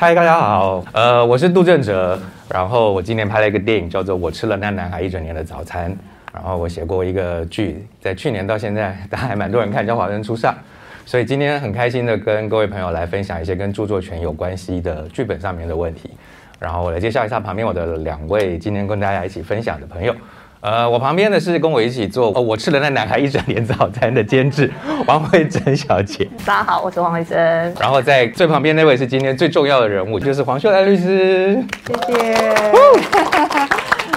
嗨，大家好，呃，我是杜正哲，然后我今年拍了一个电影，叫做《我吃了那男孩一整年的早餐》，然后我写过一个剧，在去年到现在，大家还蛮多人看，叫《华灯初上》，所以今天很开心的跟各位朋友来分享一些跟著作权有关系的剧本上面的问题，然后我来介绍一下旁边我的两位今天跟大家一起分享的朋友。呃，我旁边的是跟我一起做哦，我吃了那男孩一整年早餐的监制 王慧珍小姐。大家好，我是王慧珍。然后在最旁边那位是今天最重要的人物，就是黄秀兰律师。谢谢。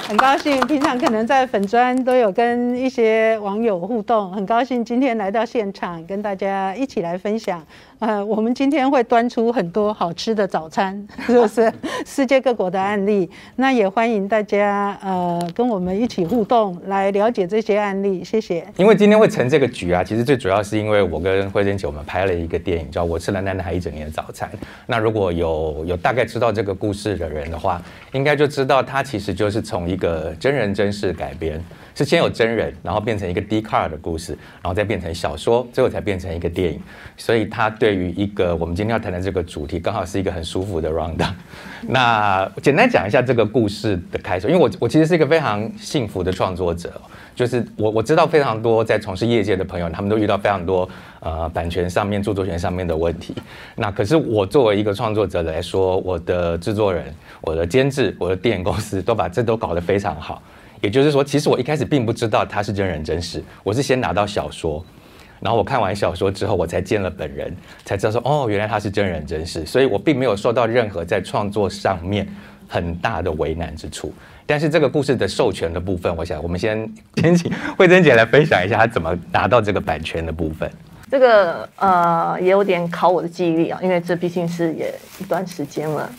很高兴，平常可能在粉砖都有跟一些网友互动，很高兴今天来到现场跟大家一起来分享。呃，我们今天会端出很多好吃的早餐，是不是？世界各国的案例，那也欢迎大家呃跟我们一起互动，来了解这些案例。谢谢。因为今天会成这个局啊，其实最主要是因为我跟慧珍姐我们拍了一个电影，叫《我吃了奶奶一整年的早餐》。那如果有有大概知道这个故事的人的话，应该就知道它其实就是从一个真人真事改编。是先有真人，然后变成一个 D c a r 的故事，然后再变成小说，最后才变成一个电影。所以它对于一个我们今天要谈的这个主题，刚好是一个很舒服的 round。那简单讲一下这个故事的开始，因为我我其实是一个非常幸福的创作者，就是我我知道非常多在从事业界的朋友，他们都遇到非常多呃版权上面、著作权上面的问题。那可是我作为一个创作者来说，我的制作人、我的监制、我的电影公司都把这都搞得非常好。也就是说，其实我一开始并不知道他是真人真事，我是先拿到小说，然后我看完小说之后，我才见了本人，才知道说哦，原来他是真人真事，所以我并没有受到任何在创作上面很大的为难之处。但是这个故事的授权的部分，我想我们先先请慧珍姐来分享一下她怎么拿到这个版权的部分。这个呃也有点考我的记忆力啊，因为这毕竟是也一段时间了。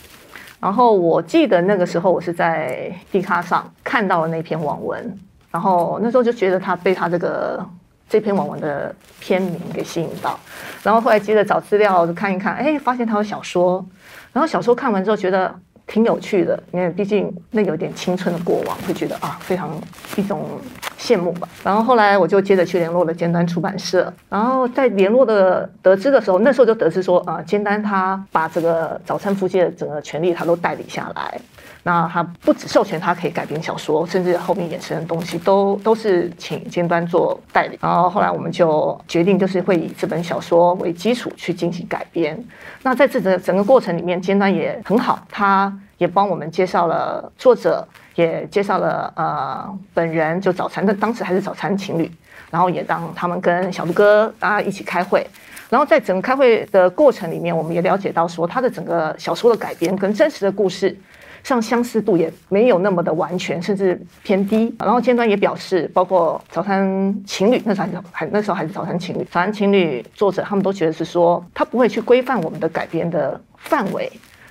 然后我记得那个时候我是在地卡上看到了那篇网文，然后那时候就觉得他被他这个这篇网文的篇名给吸引到，然后后来接着找资料看一看，哎，发现他有小说，然后小说看完之后觉得。挺有趣的，因为毕竟那有点青春的过往，会觉得啊非常一种羡慕吧。然后后来我就接着去联络了尖端出版社，然后在联络的得知的时候，那时候就得知说啊尖端他把这个早餐夫妻的整个权利他都代理下来。那他不只授权他可以改编小说，甚至后面衍生的东西都都是请尖端做代理。然后后来我们就决定，就是会以这本小说为基础去进行改编。那在这整整个过程里面，尖端也很好，他也帮我们介绍了作者，也介绍了呃本人，就早餐的当时还是早餐情侣，然后也让他们跟小鹿哥大家一起开会。然后在整个开会的过程里面，我们也了解到说，他的整个小说的改编跟真实的故事。像相似度也没有那么的完全，甚至偏低。然后尖端也表示，包括早餐情侣那时候还那时候还是早餐情侣，早餐情侣作者他们都觉得是说，他不会去规范我们的改编的范围。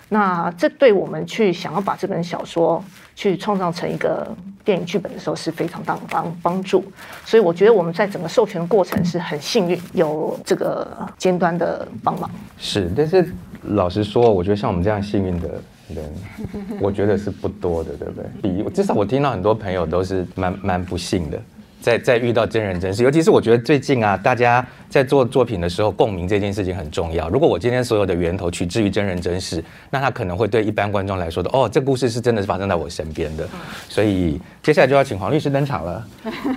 那这对我们去想要把这本小说去创造成一个电影剧本的时候是非常大的帮帮助。所以我觉得我们在整个授权的过程是很幸运，有这个尖端的帮忙。是，但是老实说，我觉得像我们这样幸运的。人，我觉得是不多的，对不对？比至少我听到很多朋友都是蛮蛮不幸的。在在遇到真人真事，尤其是我觉得最近啊，大家在做作品的时候，共鸣这件事情很重要。如果我今天所有的源头取之于真人真事，那他可能会对一般观众来说的，哦，这故事是真的是发生在我身边的。所以接下来就要请黄律师登场了，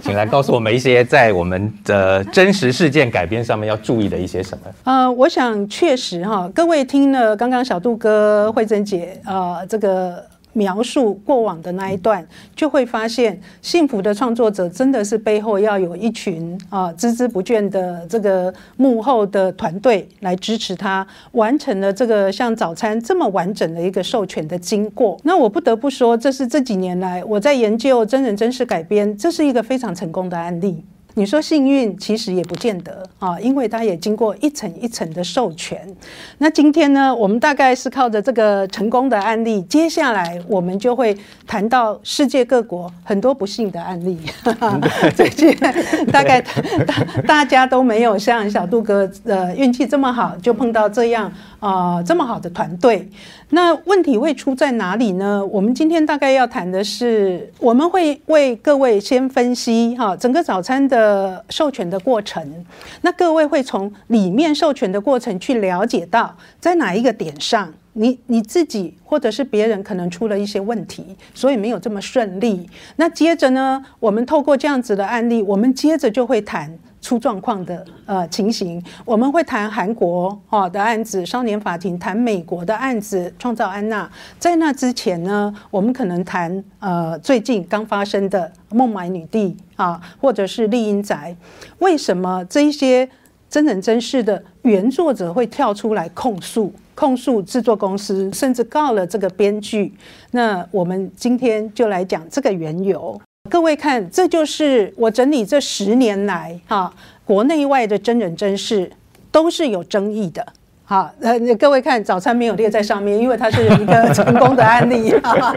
请来告诉我们一些在我们的真实事件改编上面要注意的一些什么。呃，我想确实哈，各位听了刚刚小杜哥、慧珍姐啊，这个。描述过往的那一段，就会发现幸福的创作者真的是背后要有一群啊孜孜不倦的这个幕后的团队来支持他，完成了这个像早餐这么完整的一个授权的经过。那我不得不说，这是这几年来我在研究真人真事改编，这是一个非常成功的案例。你说幸运，其实也不见得啊，因为它也经过一层一层的授权。那今天呢，我们大概是靠着这个成功的案例，接下来我们就会谈到世界各国很多不幸的案例。最近大概大大家都没有像小杜哥呃运气这么好，就碰到这样啊这么好的团队。那问题会出在哪里呢？我们今天大概要谈的是，我们会为各位先分析哈整个早餐的授权的过程。那各位会从里面授权的过程去了解到，在哪一个点上你你自己或者是别人可能出了一些问题，所以没有这么顺利。那接着呢，我们透过这样子的案例，我们接着就会谈。出状况的呃情形，我们会谈韩国哈的案子，少年法庭谈美国的案子，创造安娜。在那之前呢，我们可能谈呃最近刚发生的孟买女帝啊，或者是丽英宅。为什么这一些真人真事的原作者会跳出来控诉控诉制作公司，甚至告了这个编剧？那我们今天就来讲这个缘由。各位看，这就是我整理这十年来哈，国内外的真人真事都是有争议的。好，呃，各位看，早餐没有列在上面，因为它是一个成功的案例，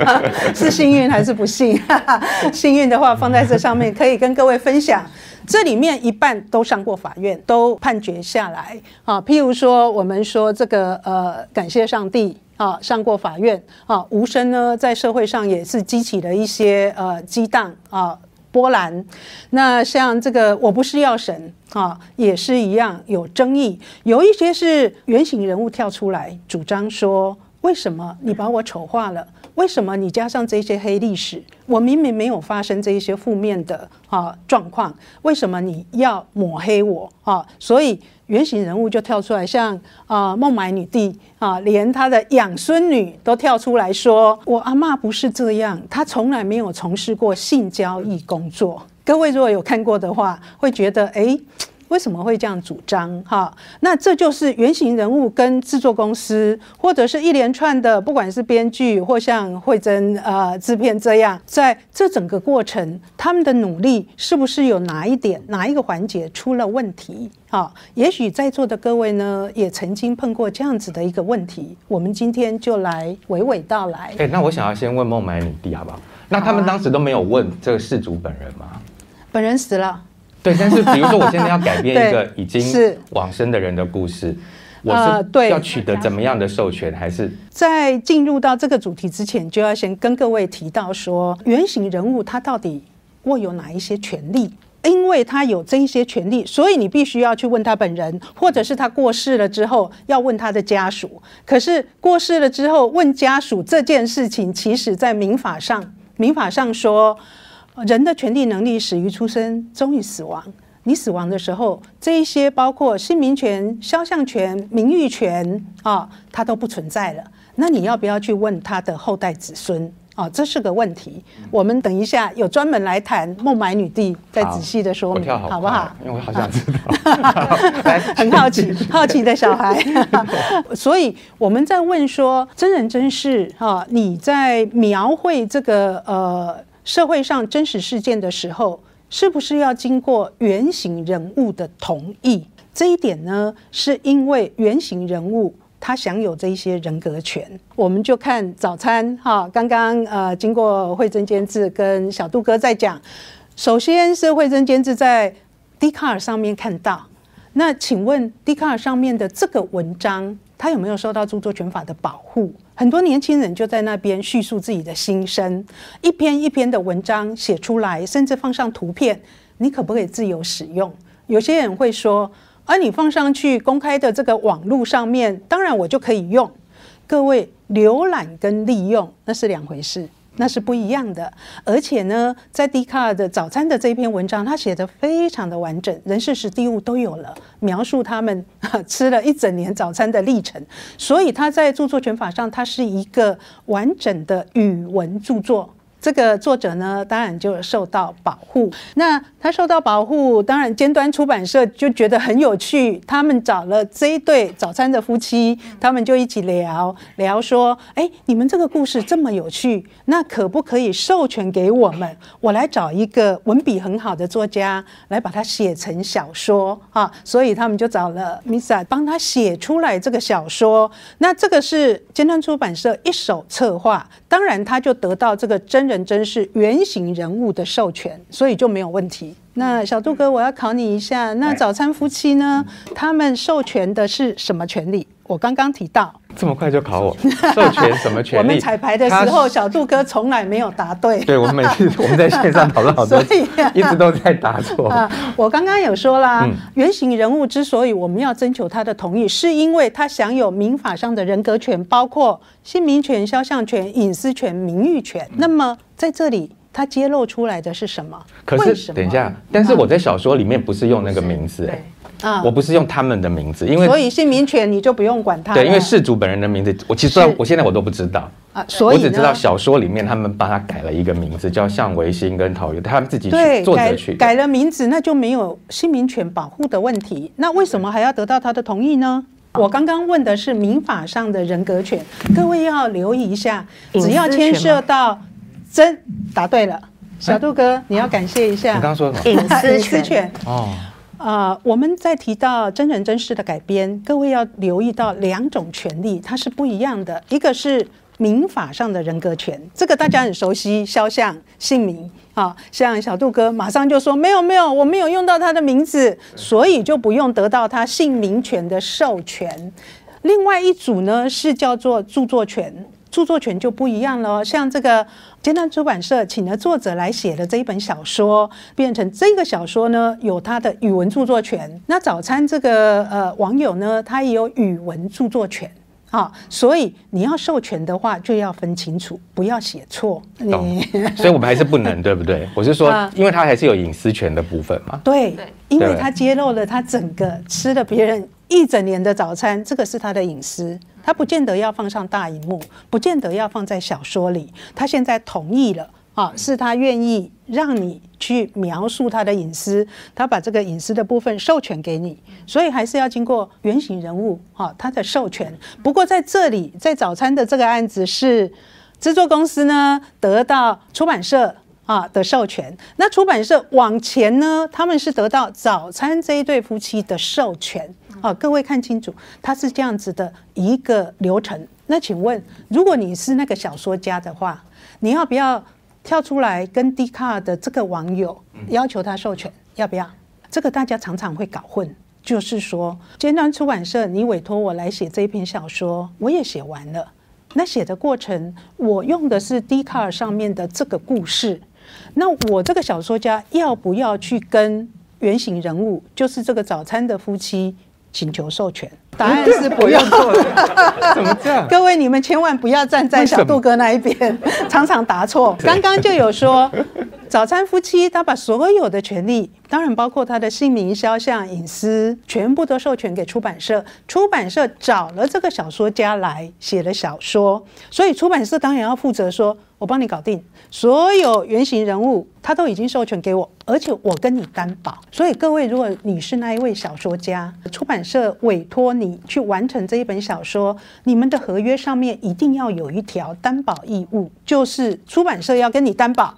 是幸运还是不幸？幸运的话放在这上面，可以跟各位分享。这里面一半都上过法院，都判决下来。啊，譬如说，我们说这个呃，感谢上帝。啊，上过法院啊，无声呢，在社会上也是激起了一些呃激荡啊波澜。那像这个我不是药神啊，也是一样有争议，有一些是原型人物跳出来主张说，为什么你把我丑化了？为什么你加上这些黑历史？我明明没有发生这一些负面的啊状况，为什么你要抹黑我啊？所以。原型人物就跳出来，像啊孟买女帝啊，连她的养孙女都跳出来说：“我阿妈不是这样，她从来没有从事过性交易工作。”各位如果有看过的话，会觉得哎。为什么会这样主张？哈，那这就是原型人物跟制作公司，或者是一连串的，不管是编剧或像慧珍呃制片这样，在这整个过程，他们的努力是不是有哪一点、哪一个环节出了问题？哈，也许在座的各位呢，也曾经碰过这样子的一个问题。我们今天就来娓娓道来。哎，那我想要先问孟买女帝好不好？那他们当时都没有问这个事主本人吗？本人死了。对，但是 比如说我现在要改变一个已经往生的人的故事，我是要取得怎么样的授权？还是在进入到这个主题之前，就要先跟各位提到说，原型人物他到底握有哪一些权利？因为他有这一些权利，所以你必须要去问他本人，或者是他过世了之后要问他的家属。可是过世了之后问家属这件事情，其实在民法上，民法上说。人的权利能力始于出生，终于死亡。你死亡的时候，这一些包括姓名权、肖像权、名誉权啊，它都不存在了。那你要不要去问他的后代子孙啊？这是个问题。我们等一下有专门来谈孟买女帝，再仔细的说明，好不好？因为我好想知道，很好奇，好奇的小孩。所以我们在问说，真人真事哈，你在描绘这个呃。社会上真实事件的时候，是不是要经过原型人物的同意？这一点呢，是因为原型人物他享有这一些人格权。我们就看早餐哈，刚刚呃，经过慧珍监制跟小杜哥在讲，首先是慧珍监制在 d 卡尔上面看到，那请问 d 卡尔上面的这个文章，他有没有受到著作权法的保护？很多年轻人就在那边叙述自己的心声，一篇一篇的文章写出来，甚至放上图片，你可不可以自由使用？有些人会说，而你放上去公开的这个网络上面，当然我就可以用。各位，浏览跟利用那是两回事。那是不一样的，而且呢，在 d 卡尔的早餐的这一篇文章，他写的非常的完整，人事史地物都有了，描述他们 吃了一整年早餐的历程，所以他在著作权法上，它是一个完整的语文著作。这个作者呢，当然就受到保护。那他受到保护，当然尖端出版社就觉得很有趣。他们找了这一对早餐的夫妻，他们就一起聊聊说：“哎，你们这个故事这么有趣，那可不可以授权给我们？我来找一个文笔很好的作家来把它写成小说啊！”所以他们就找了 Misa 帮他写出来这个小说。那这个是尖端出版社一手策划，当然他就得到这个真。人真是原型人物的授权，所以就没有问题。那小杜哥，我要考你一下，那早餐夫妻呢？他们授权的是什么权利？我刚刚提到，这么快就考我 授权什么权利？我们彩排的时候，小杜哥从来没有答对。对，我们每次 我们在线上讨论好多，所以啊一直都在答错。啊，我刚刚有说啦，嗯原型人物之所以我们要征求他的同意，是因为他享有民法上的人格权，包括姓名权、肖像权、隐私权、名誉权。那么在这里，他揭露出来的是什么？可是等一下，但是我在小说里面不是用那个名字，啊我不是用他们的名字，因为所以姓名权你就不用管他。对，因为事主本人的名字，我其实我现在我都不知道。啊，所以我只知道小说里面他们帮他改了一个名字，叫向维新跟陶渊，他们自己对取作改。改了名字，那就没有姓名权保护的问题。那为什么还要得到他的同意呢？我刚刚问的是民法上的人格权，各位要留意一下，只要牵涉到真答对了，小杜哥你要感谢一下。你刚刚说什么？隐私权权。哦，啊、我们在提到真人真事的改编，各位要留意到两种权利，它是不一样的。一个是民法上的人格权，这个大家很熟悉，肖像、姓名啊，像小杜哥马上就说没有没有，我没有用到他的名字，所以就不用得到他姓名权的授权。另外一组呢是叫做著作权，著作权就不一样了哦。像这个艰难出版社请了作者来写的这一本小说，变成这个小说呢有他的语文著作权。那早餐这个呃网友呢，他也有语文著作权。啊，所以你要授权的话，就要分清楚，不要写错。懂你。所以我们还是不能，对不对？我是说啊，因为他还是有隐私权的部分嘛。对因为他揭露了他整个吃了别人一整年的早餐，这个是他的隐私，他不见得要放上大荧幕，不见得要放在小说里。他现在同意了啊，是他愿意让你去描述他的隐私，他把这个隐私的部分授权给你，所以还是要经过原型人物啊他的授权。不过在这里，在早餐的这个案子是制作公司呢得到出版社。啊的授权，那出版社往前呢，他们是得到早餐这一对夫妻的授权。啊，各位看清楚，它是这样子的一个流程。那请问，如果你是那个小说家的话，你要不要跳出来跟 d 卡的这个网友要求他授权？要不要？这个大家常常会搞混。就是说，尖端出版社，你委托我来写这一篇小说，我也写完了。那写的过程，我用的是 d 卡尔上面的这个故事。那我这个小说家要不要去跟原型人物，就是这个早餐的夫妻请求授权？答案是不用。怎么这样？各位，你们千万不要站在小杜哥那一边，常常答错。刚刚就有说，早餐夫妻他把所有的权利，当然包括他的姓名、肖像、隐私，全部都授权给出版社。出版社找了这个小说家来写了小说，所以出版社当然要负责说，我帮你搞定所有原型人物，他都已经授权给我，而且我跟你担保。所以各位，如果你是那一位小说家，出版社委托你去完成这一本小说，你们的合约上面一定要有一条担保义务，就是出版社要跟你担保。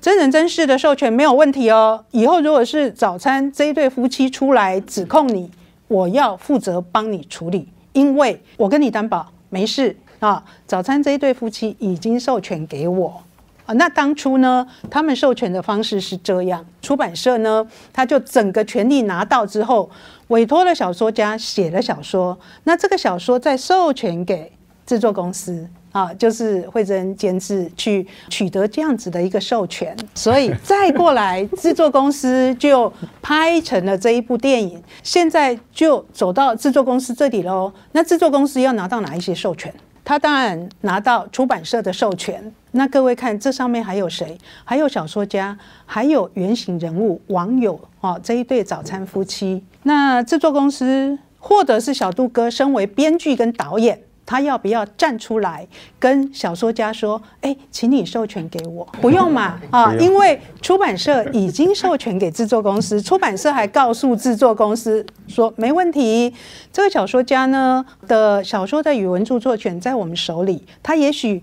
真人真事的授权没有问题哦。以后如果是早餐这一对夫妻出来指控你，我要负责帮你处理，因为我跟你担保没事啊。早餐这一对夫妻已经授权给我啊。那当初呢，他们授权的方式是这样：出版社呢，他就整个权利拿到之后，委托了小说家写了小说，那这个小说再授权给制作公司。啊，就是慧珍监制去取得这样子的一个授权，所以再过来制作公司就拍成了这一部电影。现在就走到制作公司这里喽。那制作公司要拿到哪一些授权？他当然拿到出版社的授权。那各位看，这上面还有谁？还有小说家，还有原型人物、网友哦，这一对早餐夫妻。那制作公司或者是小杜哥，身为编剧跟导演。他要不要站出来跟小说家说：“哎，请你授权给我？不用嘛，啊，因为出版社已经授权给制作公司，出版社还告诉制作公司说没问题。这个小说家呢的小说的语文著作权在我们手里，他也许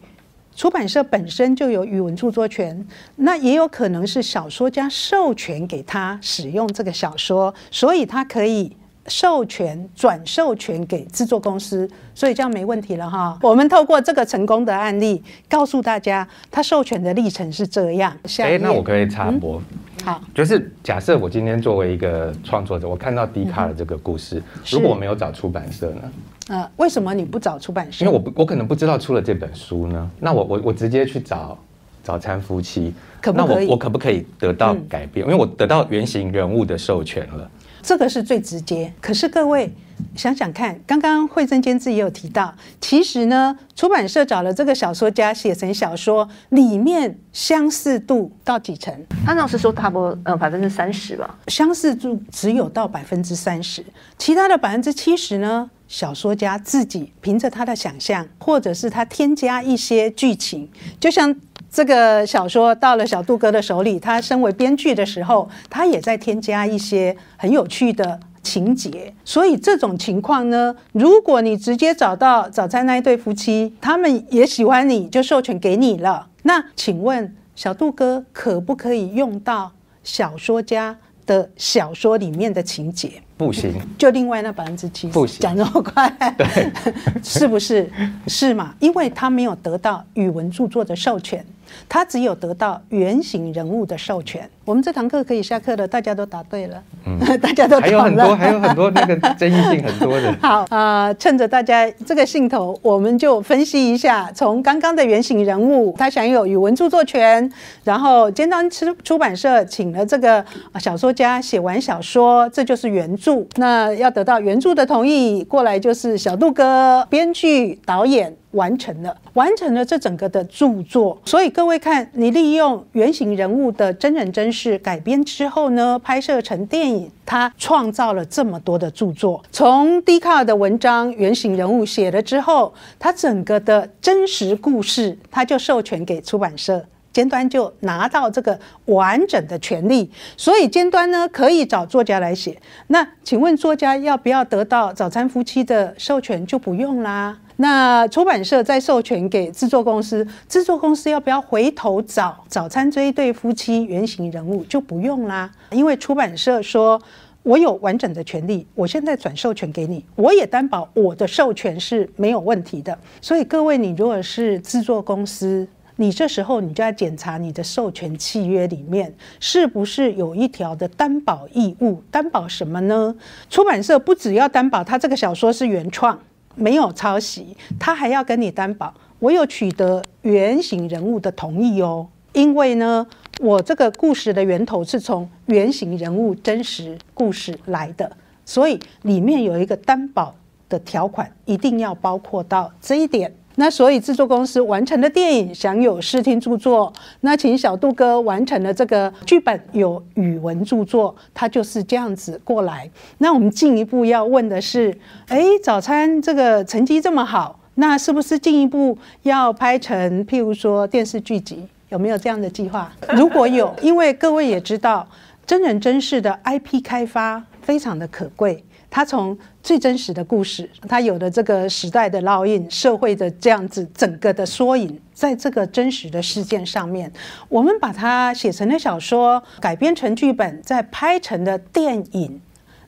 出版社本身就有语文著作权，那也有可能是小说家授权给他使用这个小说，所以他可以。”授权转授权给制作公司，所以这样没问题了哈。我们透过这个成功的案例，告诉大家他授权的历程是这样。哎，页那我可以插播，好，就是假设我今天作为一个创作者，我看到迪卡的这个故事，是如果我没有找出版社呢？呃，为什么你不找出版社？因为我不我可能不知道出了这本书呢，那我我我直接去找早餐夫妻，可不可以那我我可不可以得到嗯改变？因为我得到原型人物的授权了。这个是最直接。可是各位想想看，刚刚惠珍监制也有提到，其实呢，出版社找了这个小说家写成小说，里面相似度到几成？他那是说差不多呃百分之三十吧，相似度只有到百分之三十，其他的百分之七十呢？小说家自己凭着他的想象，或者是他添加一些剧情，就像这个小说到了小杜哥的手里，他身为编剧的时候，他也在添加一些很有趣的情节。所以这种情况呢，如果你直接找到早餐那一对夫妻，他们也喜欢你，就授权给你了。那请问小杜哥可不可以用到小说家的小说里面的情节？不行，就另外那百分之七不行讲那么快，对，是不是？是嘛？因为他没有得到语文著作的授权，他只有得到原型人物的授权。我们这堂课可以下课了，大家都答对了，嗯 大家都嗯还有很多还有很多那个争议性很多的。好，呃，趁着大家这个兴头，我们就分析一下，从刚刚的原型人物，他享有语文著作权，然后尖端出出版社请了这个呃小说家写完小说，这就是原著。那要得到原著的同意，过来就是小杜哥编剧、导演。完成了，完成了这整个的著作。所以各位看，你利用原型人物的真人真事改编之后呢，拍摄成电影，他创造了这么多的著作。从迪卡尔的文章原型人物写了之后，他整个的真实故事，他就授权给出版社。尖端就拿到这个完整的权利，所以尖端呢可以找作家来写。那请问作家要不要得到早餐夫妻的授权？就不用啦。那出版社再授权给制作公司，制作公司要不要回头找早餐这一对夫妻原型人物？就不用啦，因为出版社说。我有完整的权利，我现在转授权给你，我也担保我的授权是没有问题的。所以各位，你如果是制作公司，你这时候你就要检查你的授权契约里面是不是有一条的担保义务，担保什么呢？出版社不只要担保他这个小说是原创，没有抄袭，他还要跟你担保我有取得原型人物的同意哦。因为呢，我这个故事的源头是从原型人物真实故事来的，所以里面有一个担保的条款，一定要包括到这一点。那所以制作公司完成的电影享有视听著作，那请小杜哥完成了这个剧本有语文著作，它就是这样子过来。那我们进一步要问的是，哎，早餐这个成绩这么好，那是不是进一步要拍成譬如说电视剧集？有没有这样的计划？如果有，因为各位也知道，真人真事的 IP 开发非常的可贵。它从最真实的故事，它有了这个时代的烙印、社会的这样子整个的缩影，在这个真实的事件上面，我们把它写成了小说，改编成剧本，再拍成了电影。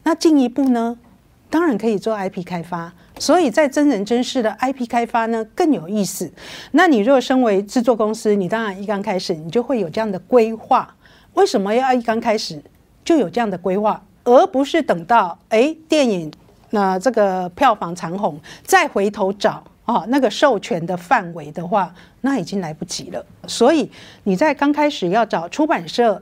那进一步呢，当然可以做 IP 开发。所以在真人真事的 IP 开发呢更有意思。那你若身为制作公司，你当然一刚开始你就会有这样的规划。为什么要一刚开始就有这样的规划，而不是等到哎电影那这个票房长红再回头找啊那个授权的范围的话，那已经来不及了。所以你在刚开始要找出版社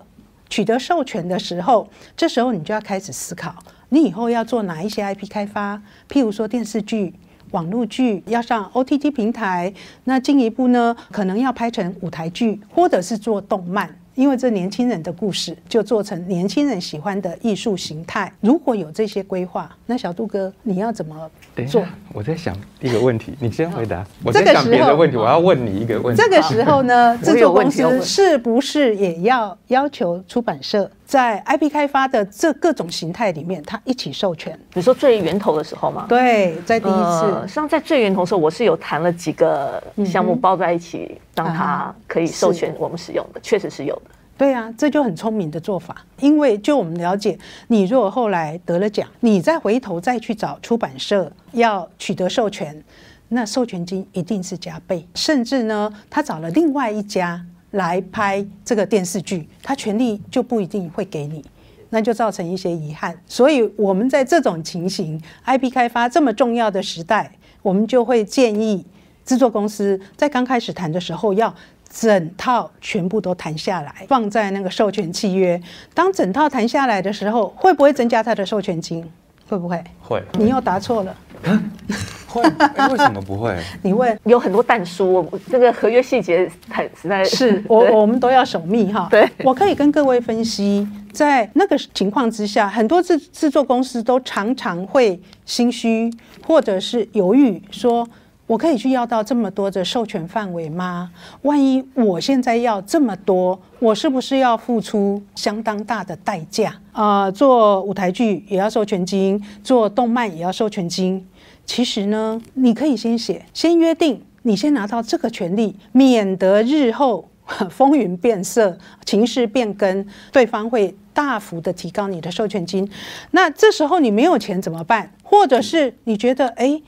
取得授权的时候，这时候你就要开始思考。你以后要做哪一些 IP 开发？譬如说电视剧、网络剧要上 OTT 平台，那进一步呢，可能要拍成舞台剧，或者是做动漫。因为这年轻人的故事就做成年轻人喜欢的艺术形态。如果有这些规划，那小杜哥你要怎么做我在想一个问题，你先回答。我这在想个时候别的问题，我要问你一个问题。这个时候呢，制作公司是不是也要要求出版社在 IP 开发的这各种形态里面，它一起授权？比如说最源头的时候嘛，对，在第一呃，次实际上在最源头的时候，我是有谈了几个项目包在一起，让它啊可以授权我们使用的，确实是有的。对啊，这就很聪明的做法。因为就我们了解，你如果后来得了奖，你再回头再去找出版社要取得授权，那授权金一定是加倍，甚至呢，他找了另外一家来拍这个电视剧，他权利就不一定会给你，那就造成一些遗憾。所以，我们在这种情形，IP 开发这么重要的时代，我们就会建议制作公司在刚开始谈的时候，要整套全部都谈下来，放在那个授权契约。当整套谈下来的时候，会不会增加他的授权金？会不会？会你又答错了。会？哎 为什么不会？你问有很多淡书，我这个合约细节太实在是 我我们都要守密哈。对我可以跟各位分析，在那个情况之下，很多制制作公司都常常会心虚或者是犹豫，说我可以去要到这么多的授权范围吗？万一我现在要这么多，我是不是要付出相当大的代价？啊、做舞台剧也要授权金，做动漫也要授权金。其实呢，你可以先写，先约定，你先拿到这个权利，免得日后 风云变色、情势变更，对方会大幅的提高你的授权金。那这时候你没有钱怎么办？或者是你觉得，哎，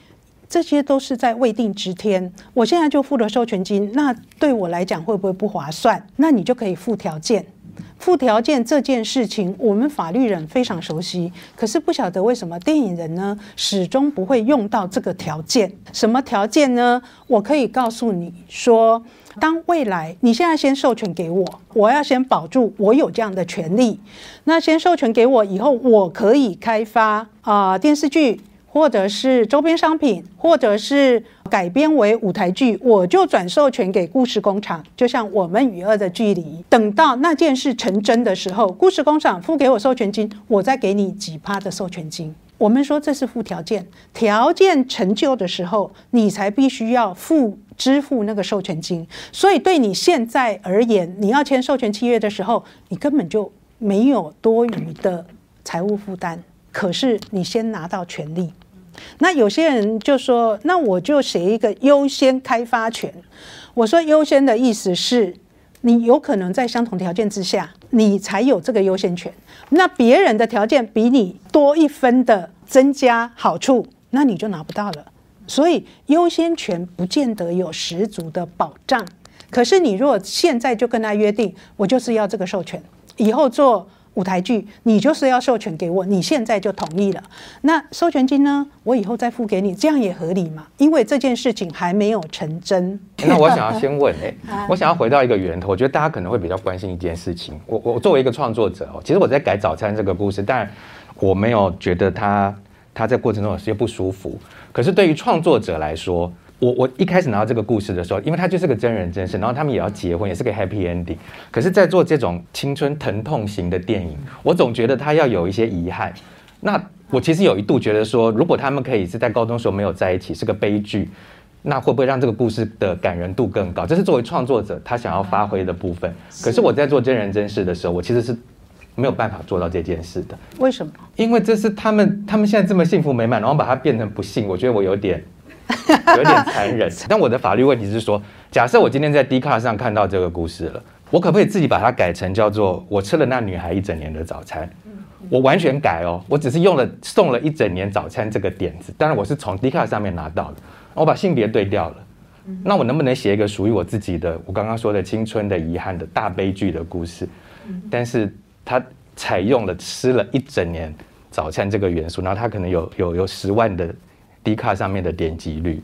这些都是在未定之天，我现在就付了授权金，那对我来讲会不会不划算？那你就可以附条件。附条件这件事情，我们法律人非常熟悉，可是不晓得为什么电影人呢始终不会用到这个条件。什么条件呢？我可以告诉你说，当未来你现在先授权给我，我要先保住我有这样的权利。那先授权给我以后，我可以开发啊、电视剧。或者是周边商品，或者是改编为舞台剧，我就转授权给故事工厂。就像我们与恶的距离，等到那件事成真的时候，故事工厂付给我授权金，我再给你几趴的授权金。我们说这是附条件，条件成就的时候，你才必须要付支付那个授权金。所以对你现在而言，你要签授权契约的时候，你根本就没有多余的财务负担。可是你先拿到权利，那有些人就说，那我就写一个优先开发权。我说优先的意思是，你有可能在相同条件之下，你才有这个优先权。那别人的条件比你多一分的增加好处，那你就拿不到了。所以优先权不见得有十足的保障。可是你如果现在就跟他约定，我就是要这个授权，以后做舞台剧，你就是要授权给我，你现在就同意了。那授权金呢？我以后再付给你，这样也合理嘛？因为这件事情还没有成真。那我想要 先问，哎，我想要回到一个源头，我觉得大家可能会比较关心一件事情。我我作为一个创作者哦，其实我在改早餐这个故事，但我没有觉得他他在过程中有些不舒服。可是对于创作者来说，我我一开始拿到这个故事的时候，因为它就是个真人真事，然后他们也要结婚，也是个 happy ending。可是，在做这种青春疼痛型的电影，我总觉得他要有一些遗憾。那我其实有一度觉得说，如果他们可以是在高中时候没有在一起，是个悲剧，那会不会让这个故事的感人度更高？这是作为创作者他想要发挥的部分。可是我在做真人真事的时候，我其实是没有办法做到这件事的，为什么？因为这是他们他们现在这么幸福美满，然后把它变成不幸，我觉得我有点 有点残忍。但我的法律问题是说，假设我今天在 d 卡上看到这个故事了，我可不可以自己把它改成叫做“我吃了那女孩一整年的早餐”？我完全改哦，我只是用了送了一整年早餐这个点子，当然我是从 d 卡上面拿到的，我把性别对掉了。那我能不能写一个属于我自己的，我刚刚说的青春的遗憾的大悲剧的故事？但是它采用了吃了一整年早餐这个元素，然后它可能有有有十万的 D 卡上面的点击率，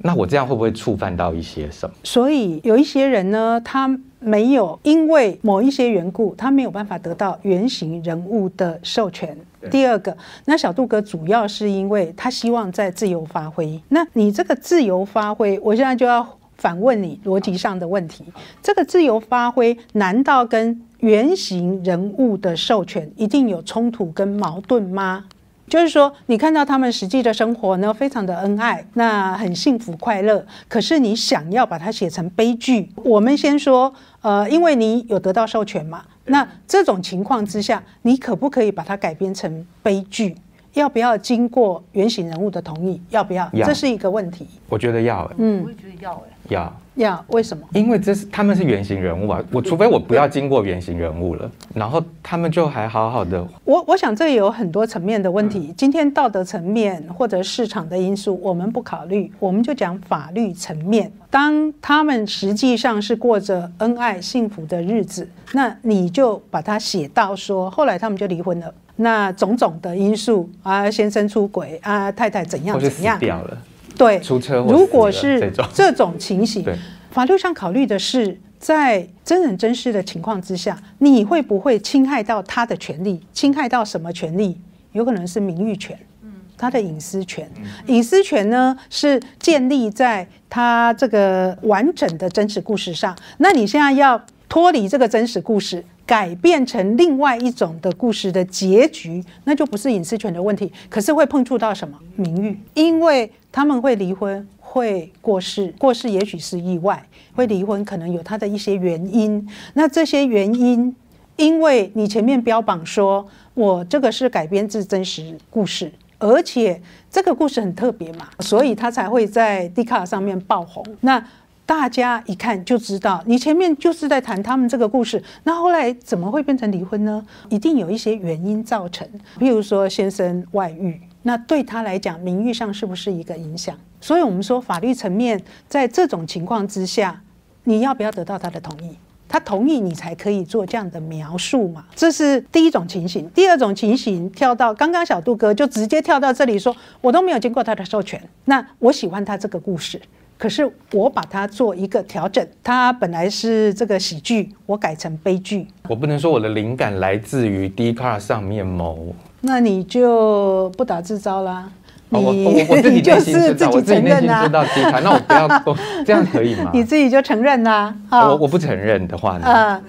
那我这样会不会触犯到一些什么？所以有一些人呢，他没有因为某一些缘故，他没有办法得到原型人物的授权。第二个，那小杜哥主要是因为他希望在自由发挥。那你这个自由发挥，我现在就要反问你逻辑上的问题：这个自由发挥难道跟原型人物的授权一定有冲突跟矛盾吗？就是说，你看到他们实际的生活呢，非常的恩爱，那很幸福快乐。可是你想要把它写成悲剧，我们先说，呃，因为你有得到授权嘛，那这种情况之下，你可不可以把它改编成悲剧？要不要经过原型人物的同意？要不要？要这是一个问题。我觉得要、欸，嗯我也觉得要哎、要，要为什么？因为这是他们是原型人物啊，我除非我不要经过原型人物了，然后他们就还好好的。我我想这有很多层面的问题。今天道德层面或者市场的因素，我们不考虑，我们就讲法律层面。当他们实际上是过着恩爱幸福的日子，那你就把它写到说，后来他们就离婚了。那种种的因素啊，先生出轨啊，太太怎样怎样，掉了，对，出车祸如果是 这种情形，法律上考虑的是，在真人真事的情况之下，你会不会侵害到他的权利？侵害到什么权利？有可能是名誉权。他的隐私权，隐私权呢是建立在他这个完整的真实故事上。那你现在要脱离这个真实故事，改变成另外一种的故事的结局，那就不是隐私权的问题，可是会碰触到什么名誉？因为他们会离婚，会过世，过世也许是意外，会离婚可能有他的一些原因。那这些原因，因为你前面标榜说我这个是改编自真实故事。而且这个故事很特别嘛，所以他才会在 d 卡上面爆红。那大家一看就知道，你前面就是在谈他们这个故事，那后来怎么会变成离婚呢？一定有一些原因造成，比如说先生外遇，那对他来讲名誉上是不是一个影响？所以我们说法律层面，在这种情况之下，你要不要得到他的同意？他同意你才可以做这样的描述嘛？这是第一种情形。第二种情形，跳到刚刚小杜哥就直接跳到这里说，我都没有经过他的授权。那我喜欢他这个故事，可是我把它做一个调整，它本来是这个喜剧，我改成悲剧。我不能说我的灵感来自于 d c a r 上面某。那你就不打自招啦。哦我你我我自己你就内心知道，是自己我自己承认啊内心知，道 d 卡，那我不要我这样可以吗？你自己就承认啦。啊我我不承认的话呢，啊，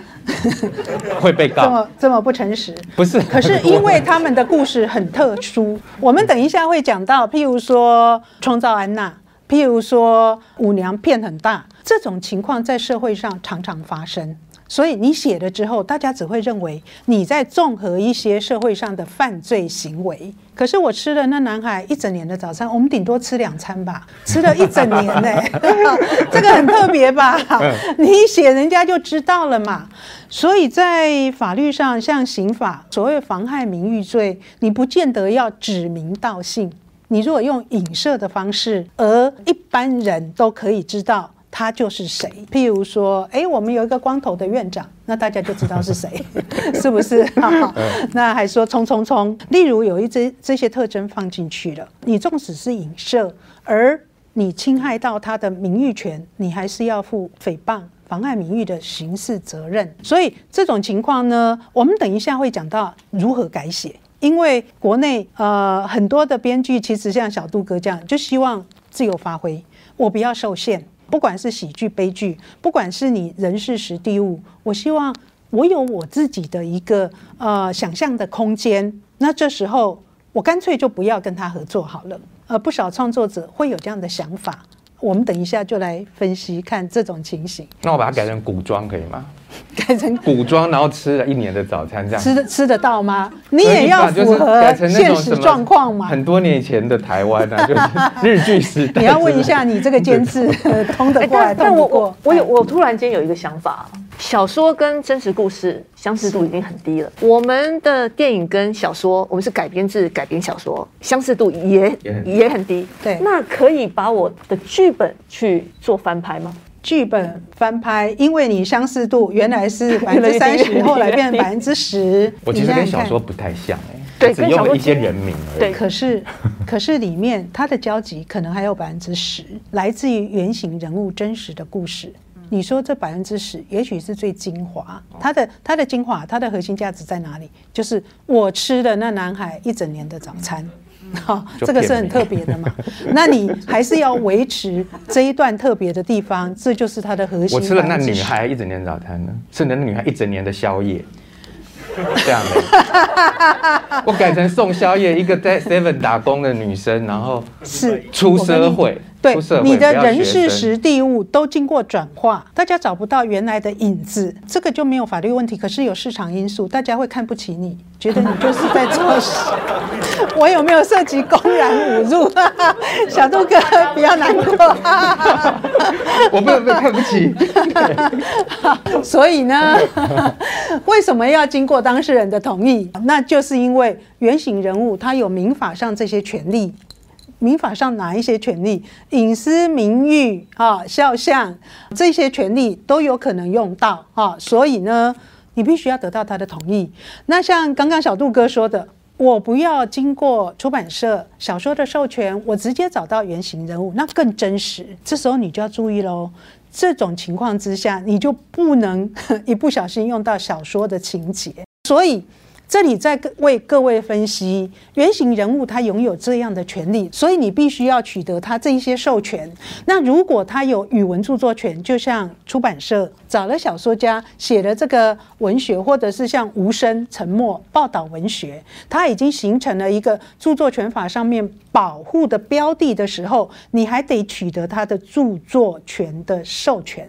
会被告。这么这么不诚实。不是，可是因为他们的故事很特殊，我们等一下会讲到，譬如说创造安娜，譬如说舞娘骗很大，这种情况在社会上常常发生。所以你写了之后，大家只会认为你在综合一些社会上的犯罪行为。可是我吃了那男孩一整年的早餐，我们顶多吃两餐吧，吃了一整年呢、这个很特别吧？你一写人家就知道了嘛。所以在法律上，像刑法所谓妨害名誉罪，你不见得要指名道姓。你如果用影射的方式，而一般人都可以知道他就是谁。譬如说，哎，我们有一个光头的院长，那大家就知道是谁，是不是？那还说冲冲冲，例如有一这这些特征放进去了，你纵使是影射，而你侵害到他的名誉权，你还是要负诽谤。妨碍名誉的刑事责任，所以这种情况呢，我们等一下会讲到如何改写。因为国内呃很多的编剧其实像小杜哥这样，就希望自由发挥，我不要受限，不管是喜剧、悲剧，不管是你人事时地物，我希望我有我自己的一个呃想象的空间。那这时候我干脆就不要跟他合作好了。呃，不少创作者会有这样的想法。我们等一下就来分析看这种情形，那我把它改成古装可以吗？改成古装，然后吃了一年的早餐，这样吃得吃得到吗？你也要符合现实状况嘛。很多年以前的台湾啊，就是日剧时代。你要问一下你这个监制通得哎过来，但但我我？我有我突然间有一个想法，小说跟真实故事相似度已经很低了。我们的电影跟小说，我们是改编自改编小说，相似度也也很低也很低。对那可以把我的剧本去做翻拍吗？剧本翻拍，因为你相似度原来是百分之三十，后来变成百分之十。我其实跟小说不太像哎、只对跟小说用了一些人名而已。对可是，可是里面它的交集可能还有百分之十，来自于原型人物真实的故事。你说这百分之十，也许是最精华，它的它的精华，它的核心价值在哪里？就是我吃了那男孩一整年的早餐。好，就这个是很特别的嘛。那你还是要维持这一段特别的地方，这就是它的核心。我吃了那女孩一整年早餐呢，吃了那女孩一整年的宵夜，这样的。我改成送宵夜，一个在 Seven 打工的女生，然后是出社会，对你的人事实地物都经过转化，大家找不到原来的影子，这个就没有法律问题。可是有市场因素，大家会看不起你，觉得你就是在做事。我有没有涉及公然侮辱？小杜哥不要难过。我不能被看不起。所以呢，为什么要经过当事人的同意？那就是因为原型人物他有民法上这些权利。民法上哪一些权利？隐私、名誉啊、肖像这些权利都有可能用到啊，所以呢，你必须要得到他的同意。那像刚刚小杜哥说的，我不要经过出版社小说的授权，我直接找到原型人物，那更真实。这时候你就要注意喽。这种情况之下，你就不能 一不小心用到小说的情节。所以这里在为各位分析，原型人物他拥有这样的权利，所以你必须要取得他这一些授权。那如果他有语文著作权，就像出版社找了小说家写了这个文学，或者是像无声、沉默、报道文学，它已经形成了一个著作权法上面保护的标的的时候，你还得取得他的著作权的授权。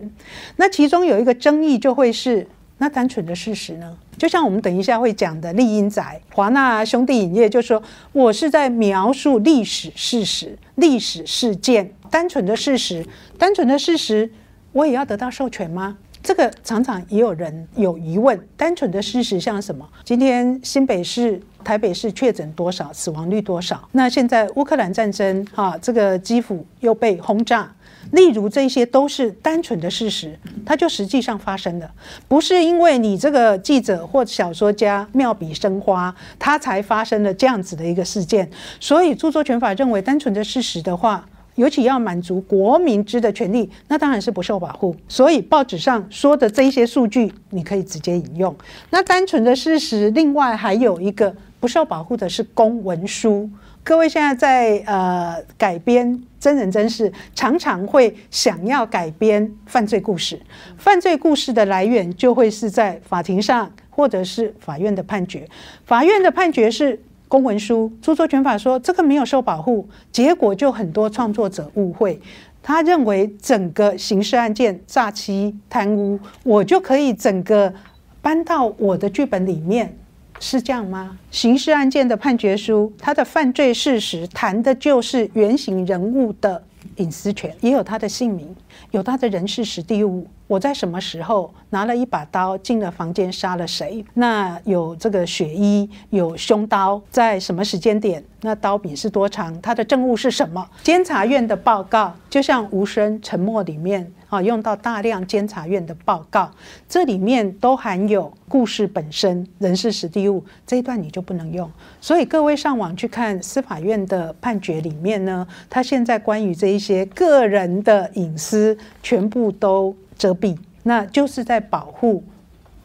那其中有一个争议就会是。那单纯的事实呢？就像我们等一下会讲的丽英仔华纳兄弟影业就说，我是在描述历史事实、历史事件，单纯的事实，单纯的事实，我也要得到授权吗？这个常常也有人有疑问。单纯的事实像什么？今天新北市、台北市确诊多少，死亡率多少？那现在乌克兰战争，哈，这个基辅又被轰炸。例如，这些都是单纯的事实，它就实际上发生了，不是因为你这个记者或小说家妙笔生花，他才发生了这样子的一个事件。所以，著作权法认为，单纯的事实的话，尤其要满足国民知的权利，那当然是不受保护。所以，报纸上说的这一些数据，你可以直接引用。那单纯的事实，另外还有一个不受保护的是公文书。各位现在在呃改编真人真事，常常会想要改编犯罪故事。犯罪故事的来源就会是在法庭上，或者是法院的判决。法院的判决是公文书，著作权法说这个没有受保护，结果就很多创作者误会，他认为整个刑事案件诈欺贪污，我就可以整个搬到我的剧本里面。是这样吗？刑事案件的判决书，它的犯罪事实谈的就是原型人物的隐私权，也有他的姓名，有他的人事实地物。我在什么时候拿了一把刀进了房间杀了谁？那有这个血衣，有凶刀，在什么时间点？那刀柄是多长？他的证物是什么？监察院的报告就像无声沉默里面用到大量监察院的报告，这里面都含有故事本身、人事史地物这一段你就不能用。所以各位上网去看司法院的判决里面呢，他现在关于这一些个人的隐私全部都。遮蔽，那就是在保护。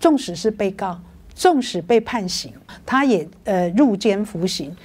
纵使是被告，纵使被判刑，他也呃入监服刑，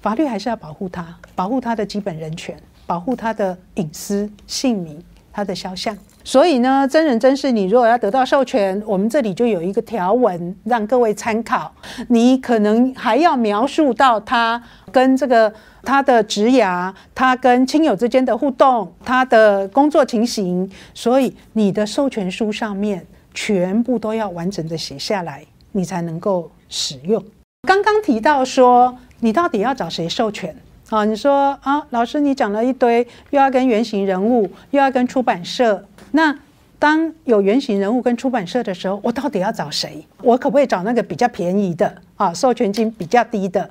法律还是要保护他，保护他的基本人权，保护他的隐私、姓名、他的肖像。所以呢，真人真事，你如果要得到授权，我们这里就有一个条文让各位参考。你可能还要描述到他跟这个。他的职涯，他跟亲友之间的互动，他的工作情形，所以你的授权书上面全部都要完整的写下来，你才能够使用。刚刚提到说，你到底要找谁授权啊？你说啊，老师，你讲了一堆，又要跟原型人物，又要跟出版社。那当有原型人物跟出版社的时候，我到底要找谁？我可不可以找那个比较便宜的啊？授权金比较低的，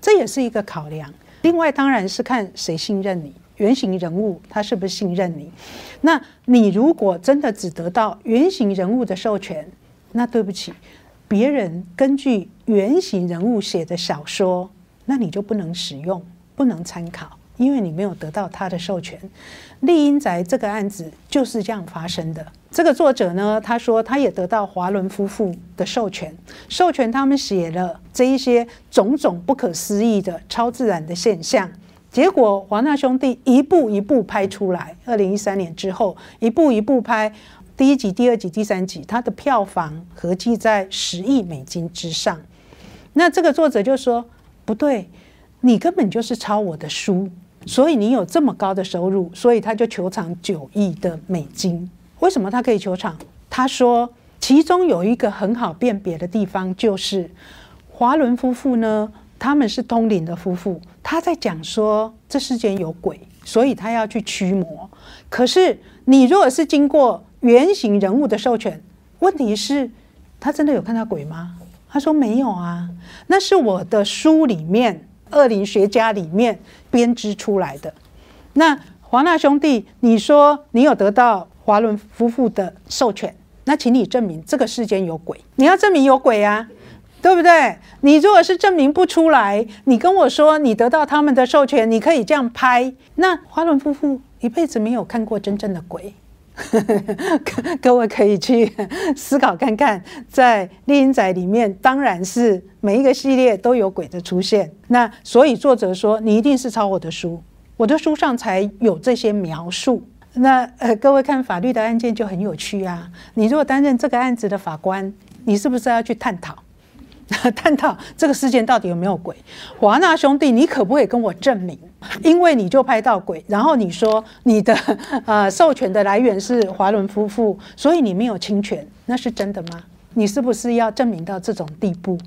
这也是一个考量。另外，当然是看谁信任你，原型人物他是不是信任你？那你如果真的只得到原型人物的授权，那对不起，别人根据原型人物写的小说，那你就不能使用，不能参考，因为你没有得到他的授权。丽英宅这个案子就是这样发生的。这个作者呢，他说他也得到华伦夫妇的授权，授权他们写了这一些种种不可思议的超自然的现象。结果华纳兄弟一步一步拍出来，二零一三年之后一步一步拍，第一集、第二集、第三集，它的票房合计在十亿美金之上。那这个作者就说不对，你根本就是抄我的书，所以你有这么高的收入，所以他就求偿九亿的美金。为什么他可以求偿？他说其中有一个很好辨别的地方，就是华伦夫妇呢，他们是通灵的夫妇，他在讲说这世间有鬼，所以他要去驱魔。可是你如果是经过原型人物的授权，问题是，他真的有看到鬼吗？他说没有啊，那是我的书里面恶灵学家里面编织出来的。那华纳兄弟，你说你有得到华伦夫妇的授权，那请你证明这个世间有鬼。你要证明有鬼啊，对不对？你如果是证明不出来，你跟我说你得到他们的授权，你可以这样拍。那华伦夫妇一辈子没有看过真正的鬼。各位可以去思考看看，在《丽英仔》里面，当然是每一个系列都有鬼的出现。那所以作者说，你一定是抄我的书，我的书上才有这些描述。那呃，各位看法律的案件就很有趣啊。你如果担任这个案子的法官，你是不是要去探讨？探讨这个事件到底有没有鬼？华纳兄弟，你可不可以跟我证明？因为你就拍到鬼，然后你说你的 呃授权的来源是华伦夫妇，所以你没有侵权，那是真的吗？你是不是要证明到这种地步？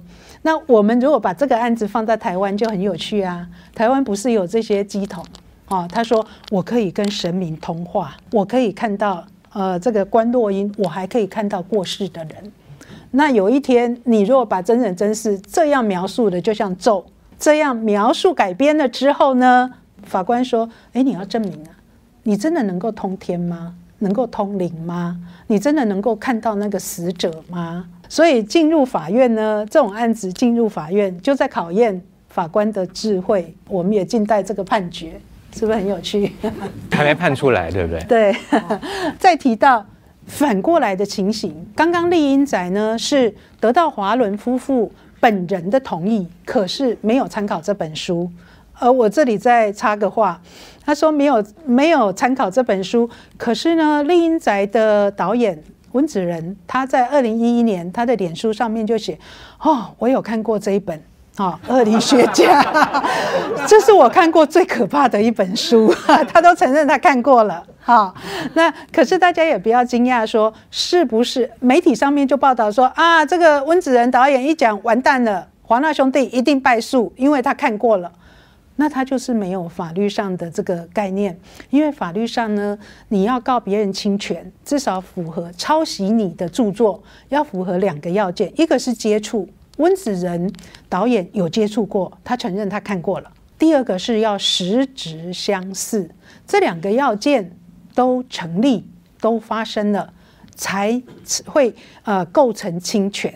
那我们如果把这个案子放在台湾就很有趣啊。台湾不是有这些机统啊？他说我可以跟神明通话，我可以看到呃这个关洛音，我还可以看到过世的人。那有一天，你如果把真人真事这样描述的，就像咒这样描述改编了之后呢？法官说：“哎，你要证明啊，你真的能够通天吗？能够通灵吗？你真的能够看到那个死者吗？”所以进入法院呢，这种案子进入法院就在考验法官的智慧。我们也静待这个判决，是不是很有趣？还没判出来，对不对？对。再提到。反过来的情形，刚刚丽英仔呢是得到华伦夫妇本人的同意，可是没有参考这本书。而我这里再插个话，他说没有没有参考这本书，可是呢，丽英宅的导演温子仁他在二零一一年他的脸书上面就写：哦，我有看过这一本。啊，恶理学家，这是我看过最可怕的一本书，他都承认他看过了。好，那可是大家也不要惊讶，说是不是媒体上面就报道说啊，这个温子仁导演一讲完蛋了，华纳兄弟一定败诉，因为他看过了。那他就是没有法律上的这个概念，因为法律上呢，你要告别人侵权，至少符合抄袭你的著作，要符合两个要件，一个是接触。温子仁导演有接触过，他承认他看过了。第二个是要实质相似，这两个要件都成立，都发生了，才会呃构成侵权。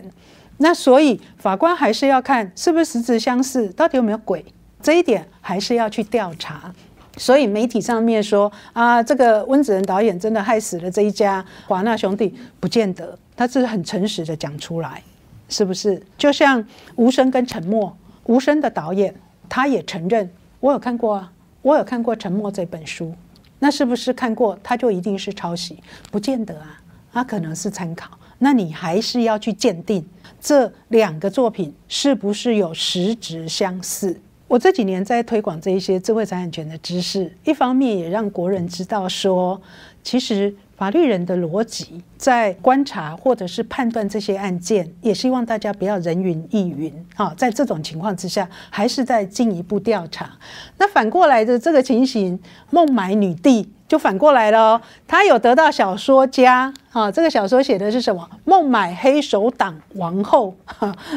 那所以法官还是要看是不是实质相似，到底有没有鬼，这一点还是要去调查。所以媒体上面说啊，这个温子仁导演真的害死了这一家华纳兄弟，不见得，他是很诚实的讲出来。是不是就像无声跟沉默？无声的导演他也承认，我有看过啊，我有看过《沉默》这本书。那是不是看过他就一定是抄袭？不见得啊，他可能是参考。那你还是要去鉴定这两个作品是不是有实质相似。我这几年在推广这一些智慧财产权的知识，一方面也让国人知道说，其实。法律人的逻辑在观察或者是判断这些案件，也希望大家不要人云亦云啊。在这种情况之下，还是在进一步调查。那反过来的这个情形，孟买女帝就反过来了哦。她有得到小说家啊，这个小说写的是什么？孟买黑手党王后。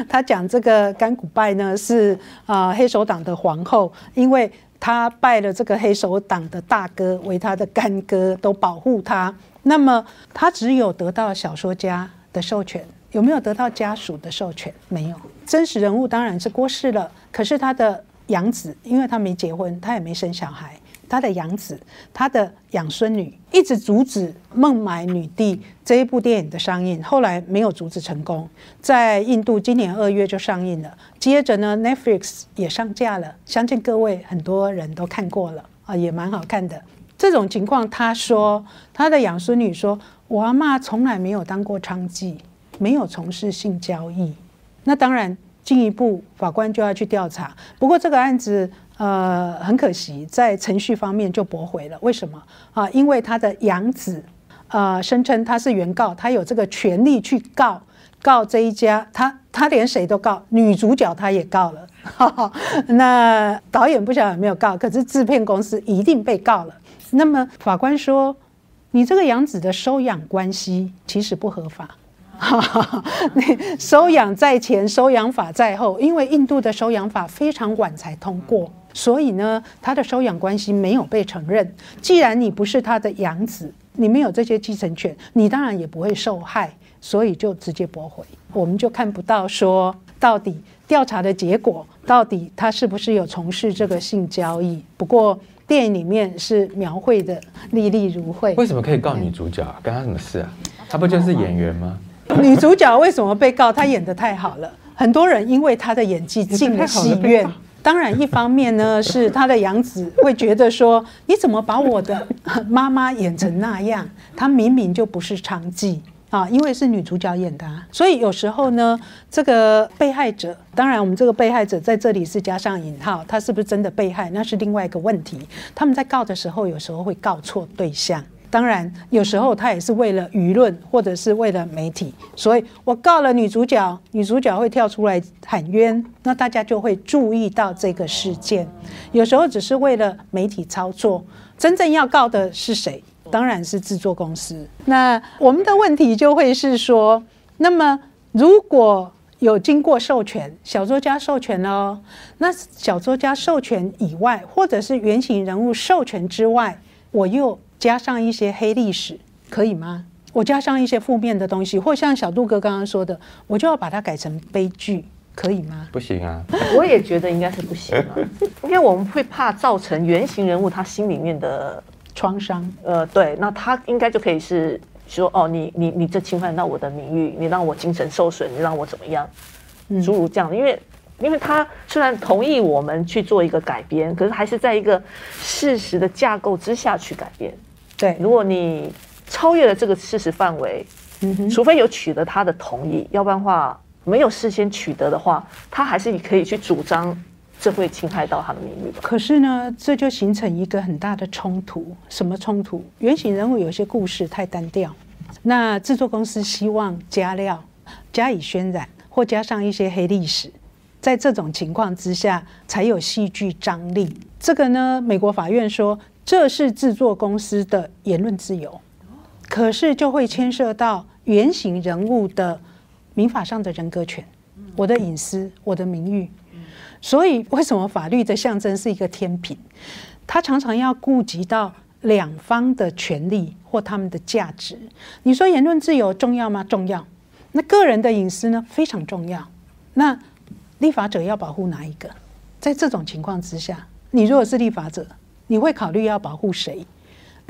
她讲这个甘古拜呢是啊黑手党的皇后，因为他拜了这个黑手党的大哥为他的干哥，都保护他。那么他只有得到小说家的授权，有没有得到家属的授权？没有。真实人物当然是过世了，可是他的养子，因为他没结婚，他也没生小孩，他的养子、他的养孙女一直阻止《孟买女帝》这一部电影的上映，后来没有阻止成功，在印度今年二月就上映了。接着呢，Netflix 也上架了，相信各位很多人都看过了啊，也蛮好看的。这种情况，他说他的养孙女说：“我阿妈从来没有当过娼妓，没有从事性交易。”那当然，进一步法官就要去调查。不过这个案子，呃，很可惜，在程序方面就驳回了。为什么啊？因为他的养子，呃，声称他是原告，他有这个权利去告告这一家，他他连谁都告，女主角他也告了。那导演不晓得有没有告，可是制片公司一定被告了。那么法官说，你这个养子的收养关系其实不合法。你收养在前，收养法在后，因为印度的收养法非常晚才通过，所以呢，他的收养关系没有被承认。既然你不是他的养子，你没有这些继承权，你当然也不会受害，所以就直接驳回。我们就看不到说到底调查的结果，到底他是不是有从事这个性交易。不过电影里面是描绘的历历如绘。为什么可以告女主角？跟她什么事啊？她不就是演员吗？女主角为什么被告？她演的太好了，很多人因为她的演技进了戏院。当然，一方面呢是他的养子会觉得说，你怎么把我的 妈妈演成那样？她明明就不是娼妓啊，因为是女主角演的，所以有时候呢，这个被害者，当然我们这个被害者在这里是加上引号，他是不是真的被害，那是另外一个问题。他们在告的时候，有时候会告错对象。当然，有时候他也是为了舆论，或者是为了媒体，所以我告了女主角，女主角会跳出来喊冤，那大家就会注意到这个事件。有时候只是为了媒体操作，真正要告的是谁？当然是制作公司。那我们的问题就会是说，那么如果有经过授权，小作家授权哦，那小作家授权以外，或者是原型人物授权之外，我又。加上一些黑历史可以吗？我加上一些负面的东西，或像小杜哥刚刚说的，我就要把它改成悲剧，可以吗？不行啊！我也觉得应该是不行啊，因为我们会怕造成原型人物他心里面的创伤。呃，对，那他应该就可以是说，哦，你你你这侵犯到我的名誉，你让我精神受损，你让我怎么样？诸如这样的，因为。因为他虽然同意我们去做一个改编，可是还是在一个事实的架构之下去改编。对，如果你超越了这个事实范围，除非有取得他的同意，要不然话没有事先取得的话，他还是可以去主张这会侵害到他的名誉。可是呢，这就形成一个很大的冲突。什么冲突？原型人物有些故事太单调，那制作公司希望加料、加以渲染，或加上一些黑历史。在这种情况之下，才有戏剧张力。这个呢，美国法院说这是制作公司的言论自由，可是就会牵涉到原型人物的民法上的人格权，我的隐私，我的名誉。所以，为什么法律的象征是一个天平？它常常要顾及到两方的权利或他们的价值。你说言论自由重要吗？重要。那个人的隐私呢？非常重要。那立法者要保护哪一个？在这种情况之下，你如果是立法者，你会考虑要保护谁？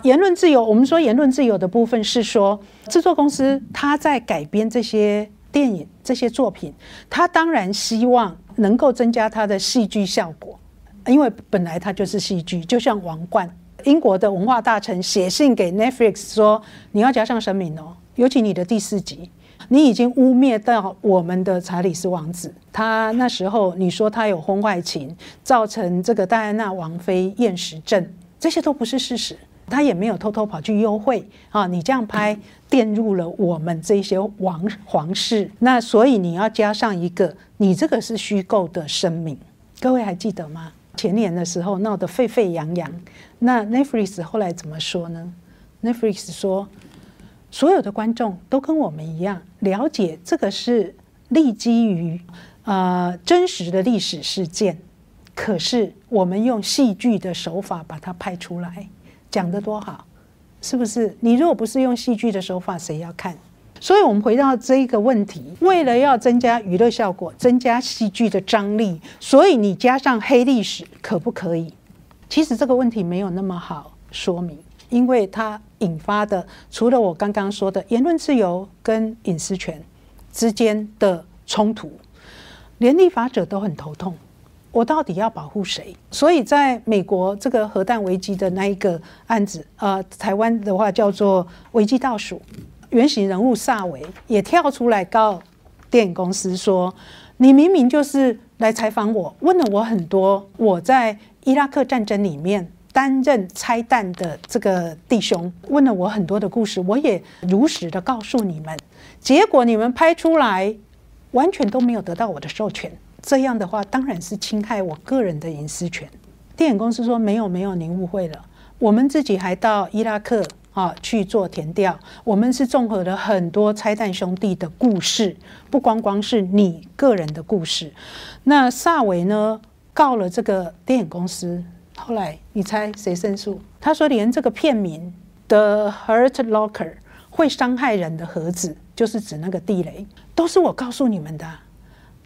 言论自由，我们说言论自由的部分是说，制作公司他在改编这些电影、这些作品，他当然希望能够增加他的戏剧效果，因为本来它就是戏剧。就像《王冠》，英国的文化大臣写信给 Netflix 说：“你要加上声明哦，尤其你的第四集。”你已经污蔑到我们的查理斯王子，他那时候你说他有婚外情，造成这个戴安娜王妃厌食症，这些都不是事实。他也没有偷偷跑去幽会啊，你这样拍玷入了我们这些王皇室，那所以你要加上一个，你这个是虚构的声明。各位还记得吗？前年的时候闹得沸沸扬扬，那 Netflix 后来怎么说呢？Netflix 说。所有的观众都跟我们一样了解这个是立基于呃真实的历史事件，可是我们用戏剧的手法把它拍出来，讲得多好，是不是？你如果不是用戏剧的手法，谁要看？所以我们回到这一个问题，为了要增加娱乐效果，增加戏剧的张力，所以你加上黑历史可不可以？其实这个问题没有那么好说明。因为它引发的，除了我刚刚说的言论自由跟隐私权之间的冲突，连立法者都很头痛。我到底要保护谁？所以在美国这个核弹危机的那一个案子，呃，台湾的话叫做危机倒数，原型人物萨维也跳出来告电影公司说：“你明明就是来采访我，问了我很多我在伊拉克战争里面担任拆弹的这个弟兄，问了我很多的故事，我也如实的告诉你们，结果你们拍出来完全都没有得到我的授权，这样的话当然是侵害我个人的隐私权。电影公司说没有没有，您误会了，我们自己还到伊拉克。啊，去做填调。我们是综合了很多拆弹兄弟的故事，不光光是你个人的故事。那萨维呢告了这个电影公司，后来你猜谁胜诉？他说连这个片名的 Hurt Locker 会伤害人的盒子，就是指那个地雷，都是我告诉你们的。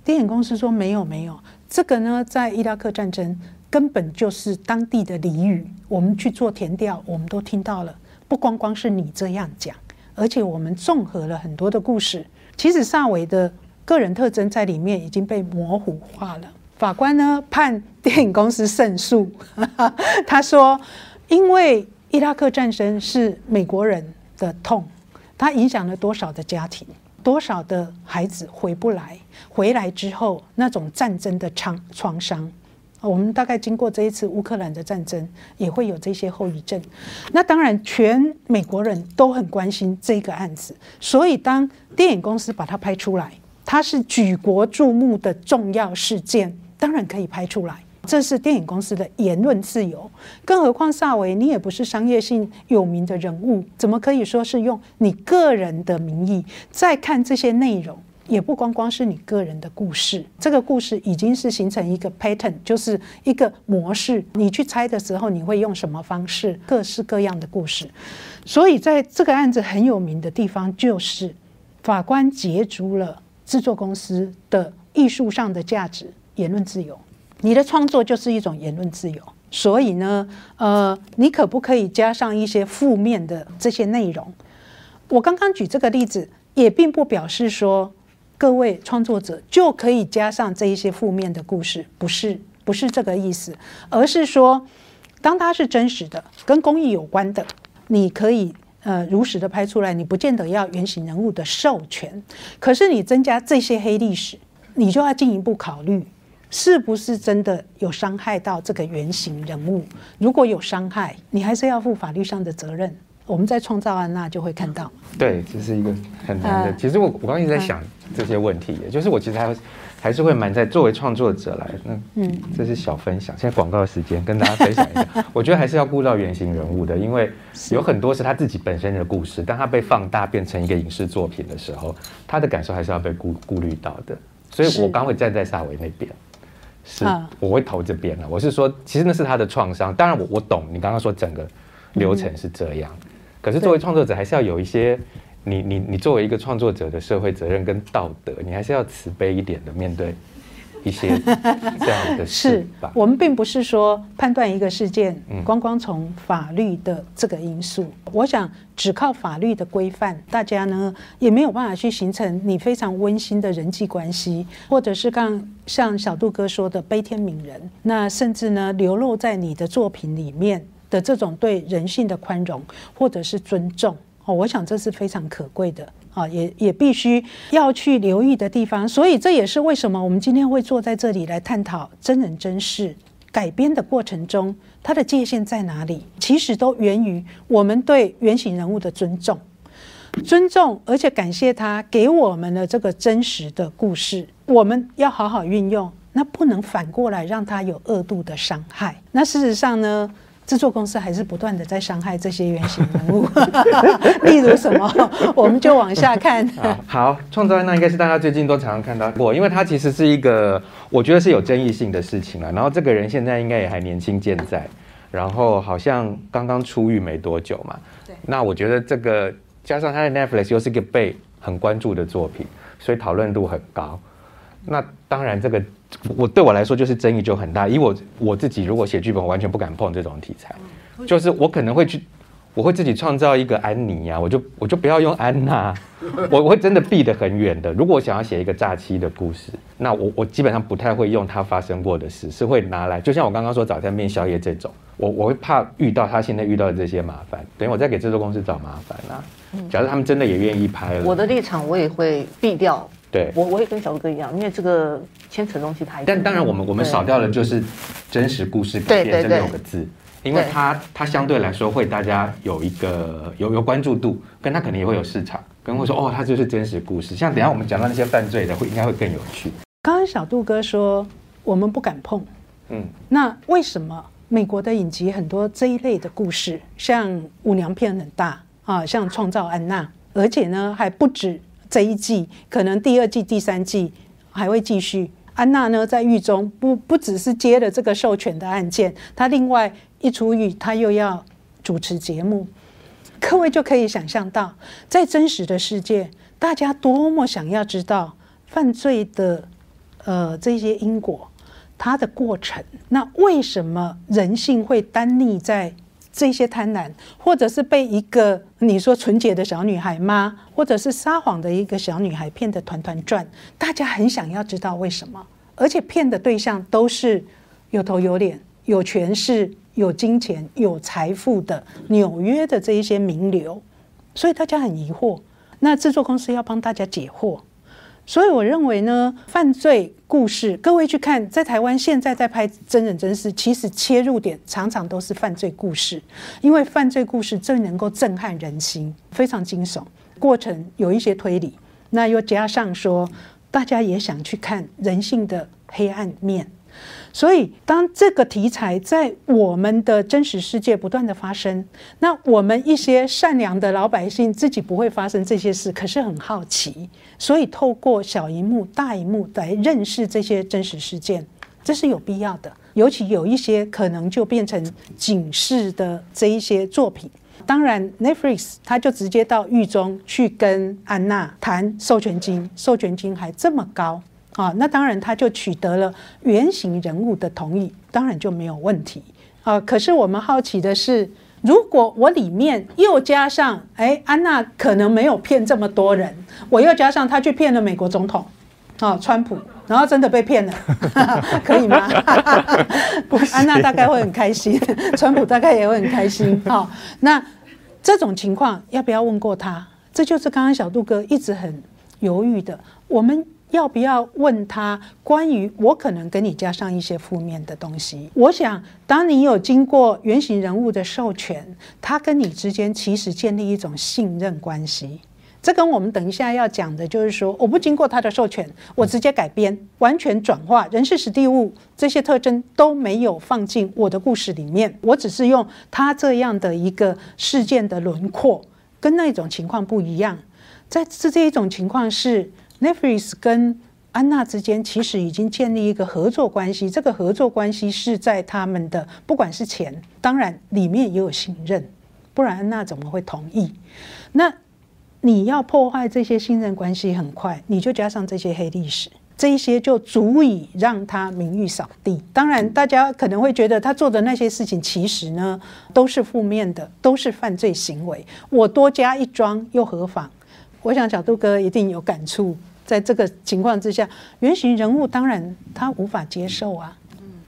电影公司说没有没有，这个呢在伊拉克战争根本就是当地的俚语，我们去做填调，我们都听到了。不光光是你这样讲，而且我们综合了很多的故事。其实萨维的个人特征在里面已经被模糊化了。法官呢判电影公司胜诉，他说：“因为伊拉克战争是美国人的痛，它影响了多少的家庭，多少的孩子回不来，回来之后那种战争的创创伤。”我们大概经过这一次乌克兰的战争，也会有这些后遗症。那当然，全美国人都很关心这个案子，所以当电影公司把它拍出来，它是举国注目的重要事件，当然可以拍出来。这是电影公司的言论自由。更何况萨维，你也不是商业性有名的人物，怎么可以说是用你个人的名义再看这些内容？也不光光是你个人的故事，这个故事已经是形成一个 pattern，就是一个模式。你去猜的时候，你会用什么方式？各式各样的故事。所以在这个案子很有名的地方，就是法官截足了制作公司的艺术上的价值，言论自由。你的创作就是一种言论自由。所以呢，呃，你可不可以加上一些负面的这些内容？我刚刚举这个例子，也并不表示说。各位创作者就可以加上这一些负面的故事，不是不是这个意思，而是说，当它是真实的、跟公益有关的，你可以呃如实的拍出来，你不见得要原型人物的授权。可是你增加这些黑历史，你就要进一步考虑，是不是真的有伤害到这个原型人物？如果有伤害，你还是要负法律上的责任。我们在创造安娜就会看到，对，这是一个很难的。其实我我刚一直在想这些问题，也就是我其实还还是会蛮在作为创作者来，那嗯，这是小分享。现在广告时间，跟大家分享一下。我觉得还是要顾到原型人物的，因为有很多是他自己本身的故事，当他被放大变成一个影视作品的时候，他的感受还是要被顾顾虑到的。所以我刚会站在萨维那边，是我会投这边了。我是说，其实那是他的创伤。当然，我我懂你刚刚说整个流程是这样。可是作为创作者，还是要有一些你你你作为一个创作者的社会责任跟道德，你还是要慈悲一点的面对一些 这样的事吧。我们并不是说判断一个事件，光光从法律的这个因素，我想只靠法律的规范，大家呢也没有办法去形成你非常温馨的人际关系，或者是刚像小杜哥说的悲天悯人，那甚至呢流露在你的作品里面。的这种对人性的宽容或者是尊重哦，我想这是非常可贵的啊，也也必须要去留意的地方。所以这也是为什么我们今天会坐在这里来探讨真人真事改编的过程中，它的界限在哪里？其实都源于我们对原型人物的尊重，尊重，而且感谢他给我们的这个真实的故事，我们要好好运用，那不能反过来让他有恶度的伤害。那事实上呢？制作公司还是不断的在伤害这些原型人物，例如什么，我们就往下看。好，创造那应该是大家最近都常常看到过，因为它其实是一个我觉得是有争议性的事情了。然后这个人现在应该也还年轻健在，然后好像刚刚出狱没多久嘛。对。那我觉得这个加上他的 Netflix 又是一个被很关注的作品，所以讨论度很高。那当然这个。我对我来说就是争议就很大，以我我自己如果写剧本，我完全不敢碰这种题材，就是我可能会去，我会自己创造一个安妮呀，我就我就不要用安娜，我我会真的避得很远的。如果我想要写一个诈欺的故事，那我我基本上不太会用它发生过的事，是会拿来，就像我刚刚说早餐面宵夜这种，我我会怕遇到他现在遇到的这些麻烦，等于我在给制作公司找麻烦啊。假如他们真的也愿意拍了，我的立场我也会避掉。对我我也跟小哥一样，因为这个牵扯东西太多。但当然，我们我们少掉了就是真实故事改对编这六个字，因为它它相对来说会大家有一个有有关注度，跟它可能也会有市场，跟会说哦，它就是真实故事。像等一下我们讲到那些犯罪的，会应该会更有趣。刚刚小杜哥说我们不敢碰，嗯，那为什么美国的影集很多这一类的故事，像舞娘片很大啊，像创造安娜，而且呢还不止这一季，可能第二季、第三季还会继续。安娜呢在狱中不不只是接了这个授权的案件，她另外一出狱，她又要主持节目。各位就可以想象到，在真实的世界，大家多么想要知道犯罪的呃这些因果，它的过程。那为什么人性会单立在这些贪婪，或者是被一个你说纯洁的小女孩吗？或者是撒谎的一个小女孩骗得团团转？大家很想要知道为什么，而且骗的对象都是有头有脸、有权势、有金钱、有财富的纽约的这一些名流，所以大家很疑惑。那制作公司要帮大家解惑。所以我认为呢，犯罪故事，各位去看，在台湾现在在拍真人真事，其实切入点常常都是犯罪故事，因为犯罪故事最能够震撼人心，非常惊悚，过程有一些推理，那又加上说，大家也想去看人性的黑暗面。所以，当这个题材在我们的真实世界不断的发生，那我们一些善良的老百姓自己不会发生这些事，可是很好奇，所以透过小荧幕、大荧幕来认识这些真实事件，这是有必要的。尤其有一些可能就变成警示的这一些作品。当然，Netflix 他就直接到狱中去跟安娜谈授权金，授权金还这么高。啊，那当然他就取得了原型人物的同意，当然就没有问题啊。可是我们好奇的是，如果我里面又加上，哎，安娜可能没有骗这么多人，我又加上他去骗了美国总统，啊，川普，然后真的被骗了，可以吗？安娜大概会很开心，川普大概也会很开心。好，那这种情况要不要问过他？这就是刚刚小杜哥一直很犹豫的，我们。要不要问他关于我可能跟你加上一些负面的东西？我想，当你有经过原型人物的授权，他跟你之间其实建立一种信任关系。这跟我们等一下要讲的就是说，我不经过他的授权，我直接改编、完全转化人事、史地物这些特征都没有放进我的故事里面，我只是用他这样的一个事件的轮廓，跟那种情况不一样。在这这一种情况是。Netflix 跟安娜之间其实已经建立一个合作关系，这个合作关系是在他们的不管是钱，当然里面也有信任，不然安娜怎么会同意？那你要破坏这些信任关系很快，你就加上这些黑历史，这一些就足以让他名誉扫地。当然，大家可能会觉得他做的那些事情其实呢都是负面的，都是犯罪行为，我多加一桩又何妨？我想小杜哥一定有感触，在这个情况之下，原型人物当然他无法接受啊，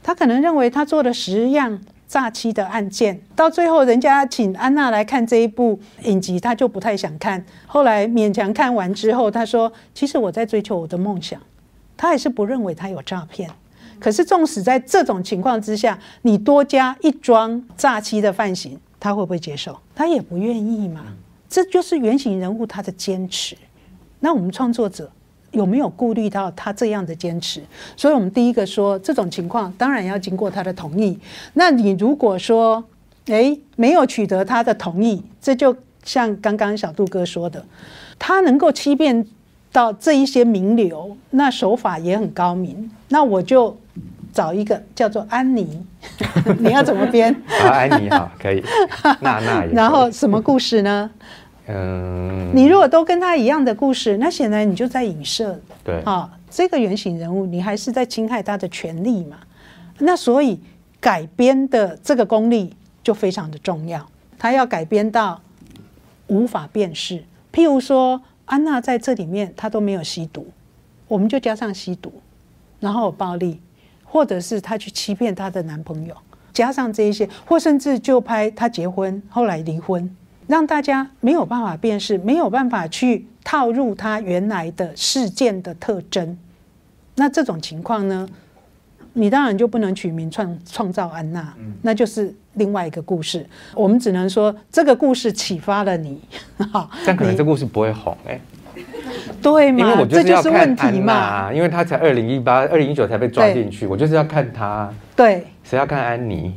他可能认为他做了十样诈欺的案件，到最后人家请安娜来看这一部影集，他就不太想看。后来勉强看完之后，他说：“其实我在追求我的梦想。”他还是不认为他有诈骗。可是纵使在这种情况之下，你多加一桩诈欺的犯行，他会不会接受？他也不愿意嘛。这就是原型人物他的坚持。那我们创作者有没有顾虑到他这样的坚持？所以我们第一个说，这种情况当然要经过他的同意。那你如果说，诶没有取得他的同意，这就像刚刚小杜哥说的，他能够欺骗到这一些名流，那手法也很高明。那我就找一个叫做安妮，你要怎么编？好，安妮好，可以。娜娜也。然后什么故事呢？嗯，你如果都跟他一样的故事，那显然你就在影射对啊，这个原型人物，你还是在侵害他的权利嘛？那所以改编的这个功力就非常的重要，他要改编到无法辨识。譬如说，安娜在这里面她都没有吸毒，我们就加上吸毒，然后有暴力，或者是她去欺骗她的男朋友，加上这一些，或甚至就拍她结婚后来离婚。让大家没有办法辨识，没有办法去套入她原来的事件的特征。那这种情况呢，你当然就不能取名创创造安娜，那就是另外一个故事。我们只能说这个故事启发了你，哈，但可能这故事不会红哎、对因为嘛？我就是要这就是问看安题嘛。娜，因为他才二零一八、二零一九才被抓进去，我就是要看他，对，谁要看安妮？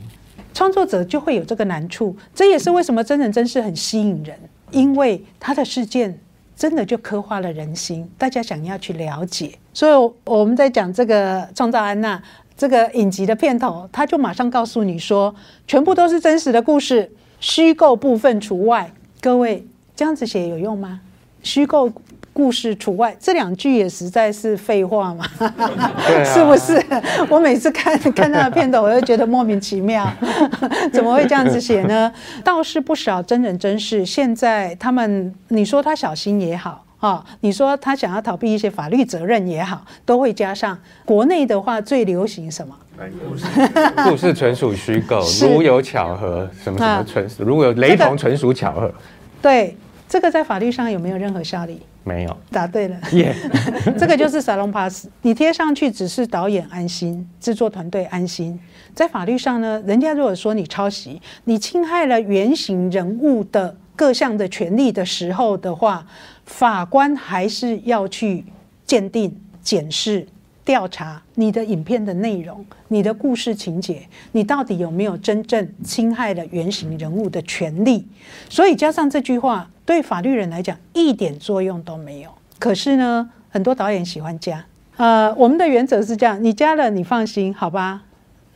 创作者就会有这个难处，这也是为什么真人真事很吸引人，因为他的事件真的就刻画了人心，大家想要去了解。所以我们在讲这个《创造安娜》这个影集的片头，他就马上告诉你说，全部都是真实的故事，虚构部分除外。各位这样子写有用吗？虚构故事除外，这两句也实在是废话嘛，啊是不是？我每次看看那个片头，我就觉得莫名其妙，怎么会这样子写呢？倒是不少真人真事，现在他们你说他小心也好。啊、你说他想要逃避一些法律责任也好，都会加上。国内的话最流行什么？故事纯属虚构，如有巧合，什么什么啊纯属，如果有雷同，纯属巧合，对，这个在法律上有没有任何效力？没有。答对了。耶、这个就是 salon pass，你贴上去只是导演安心，制作团队安心。在法律上呢，人家如果说你抄袭，你侵害了原型人物的各项的权利的时候的话，法官还是要去鉴定、检视、调查你的影片的内容、你的故事情节，你到底有没有真正侵害了原型人物的权利？所以加上这句话，对法律人来讲一点作用都没有。可是呢，很多导演喜欢加。呃，我们的原则是这样：你加了，你放心，好吧？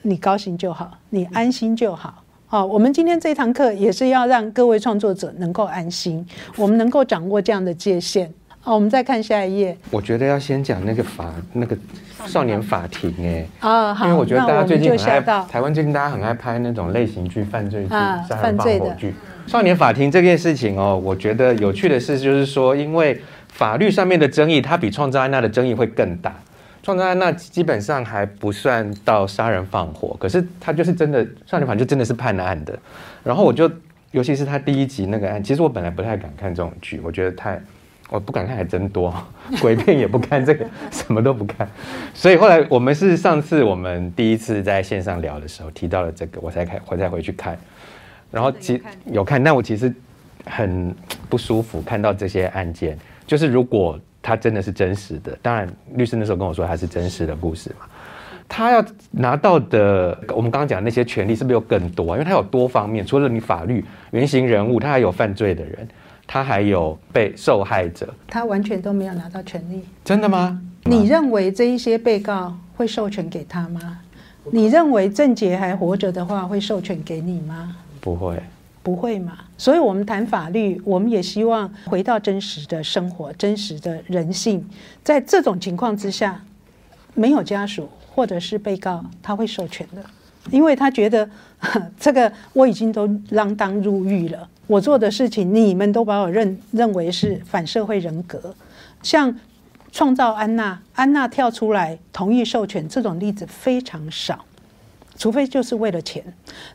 你高兴就好，你安心就好。好、我们今天这堂课也是要让各位创作者能够安心，我们能够掌握这样的界限。好、我们再看下一页我觉得要先讲那个法，那个少年法庭哎、啊。好，因为我觉得大家最近很爱，台湾最近大家很爱拍那种类型剧、犯罪剧、啊杀人放火剧。少年法庭这件事情哦，我觉得有趣的是，就是说，因为法律上面的争议，它比创造安娜的争议会更大。创造安娜基本上还不算到杀人放火，可是他就是真的少年法庭就真的是判了案的。然后我就，尤其是他第一集那个案，其实我本来不太敢看这种剧，我觉得太。我不敢看，还真多，鬼片也不看，这个 什么都不看。所以后来我们是上次我们第一次在线上聊的时候提到了这个，我才开我才回去看。然后其有看，但我其实很不舒服，看到这些案件，就是如果他真的是真实的，当然律师那时候跟我说它是真实的故事嘛，他要拿到的我们刚刚讲的那些权利是不是又更多啊？因为他有多方面，除了你法律原型人物，他还有犯罪的人，他还有被受害者，他完全都没有拿到权利。真的吗？你认为这一些被告会授权给他吗？你认为郑杰还活着的话，会授权给你吗？不会，不会嘛？所以，我们谈法律，我们也希望回到真实的生活、真实的人性。在这种情况之下，没有家属或者是被告，他会授权的，因为他觉得 这个我已经都锒铛入狱了，我做的事情你们都把我认认为是反社会人格，像。创造安娜，安娜跳出来同意授权这种例子非常少，除非就是为了钱。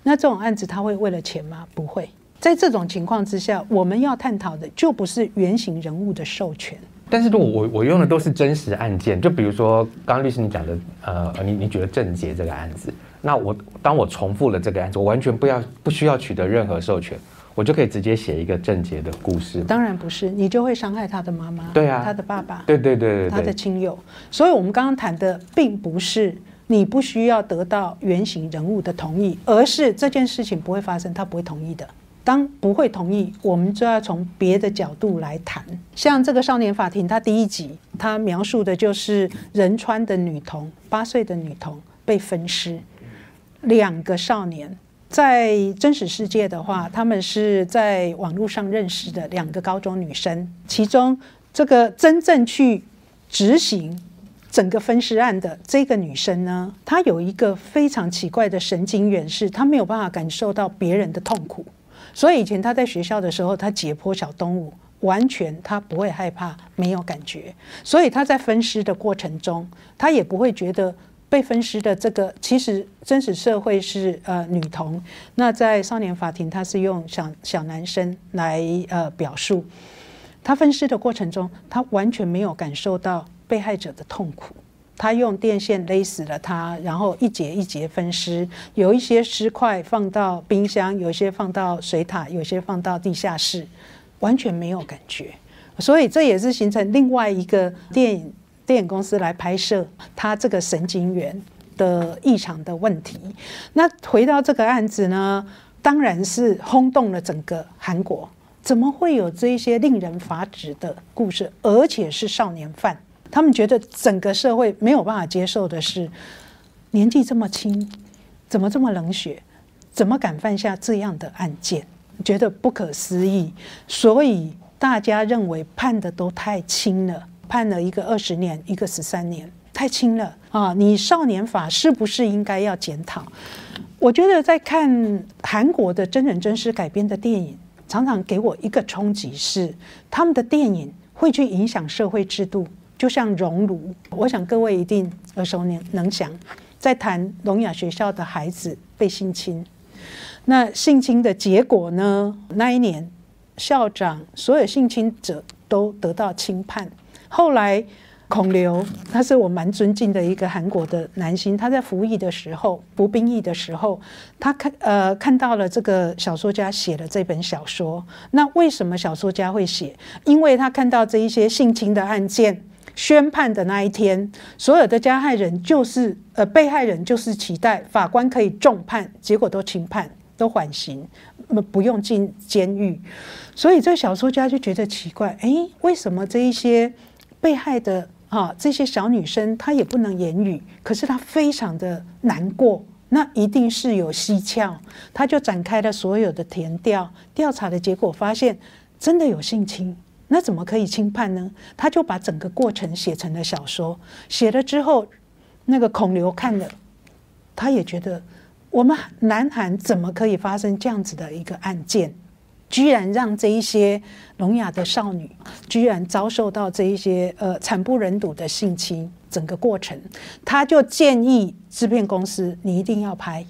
那这种案子他会为了钱吗？不会。在这种情况之下，我们要探讨的就不是原型人物的授权。但是如果我我用的都是真实案件，就比如说刚刚律师你讲的，呃，你你觉得郑捷这个案子，那我当我重复了这个案子，我完全不要不需要取得任何授权，我就可以直接写一个郑捷的故事。当然不是，你就会伤害他的妈妈，对啊他的爸爸，对对对对他的，亲友。所以，我们刚刚谈的并不是你不需要得到原型人物的同意，而是这件事情不会发生，他不会同意的。当不会同意，我们就要从别的角度来谈。像这个少年法庭，它第一集，它描述的就是仁川的女童，八岁的女童被分尸，两个少年。在真实世界的话，他们是在网络上认识的两个高中女生，其中这个真正去执行整个分尸案的这个女生呢，她有一个非常奇怪的神经元，是她没有办法感受到别人的痛苦，所以以前她在学校的时候，她解剖小动物，完全她不会害怕，没有感觉，所以她在分尸的过程中，她也不会觉得被分尸的这个，其实真实社会是呃女童，那在少年法庭，他是用小小男生来呃表述，他分尸的过程中，他完全没有感受到被害者的痛苦。他用电线勒死了他，然后一节一节分尸，有一些尸块放到冰箱，有些放到水塔，有些放到地下室，完全没有感觉。所以这也是形成另外一个电影电影公司来拍摄他这个神经元的异常的问题。那回到这个案子呢，当然是轰动了整个韩国。怎么会有这一些令人发指的故事，而且是少年犯？他们觉得整个社会没有办法接受的是，年纪这么轻，怎么这么冷血，怎么敢犯下这样的案件？觉得不可思议，所以大家认为判的都太轻了，判了一个二十年，一个十三年，太轻了啊！你少年法是不是应该要检讨？我觉得在看韩国的真人真事改编的电影，常常给我一个冲击是，他们的电影会去影响社会制度。就像熔炉，我想各位一定耳熟能能详，在谈聋哑学校的孩子被性侵，那性侵的结果呢？那一年校长所有性侵者都得到轻判。后来孔刘，他是我蛮尊敬的一个韩国的男星，他在服役的时候，服兵役的时候，他看呃看到了这个小说家写的这本小说。那为什么小说家会写？因为他看到这一些性侵的案件。宣判的那一天，所有的加害人就是呃被害人，就是期待法官可以重判，结果都轻判，都缓刑，不用进监狱。所以这小说家就觉得奇怪，哎，为什么这一些被害的啊这些小女生她也不能言语，可是她非常的难过，那一定是有蹊跷。他就展开了所有的填调，调查的结果发现真的有性侵。那怎么可以轻判呢？他就把整个过程写成了小说，写了之后，那个孔刘看了，他也觉得我们南韩怎么可以发生这样子的一个案件，居然让这一些聋哑的少女，居然遭受到这一些呃惨不忍睹的性侵，整个过程，他就建议制片公司，你一定要拍，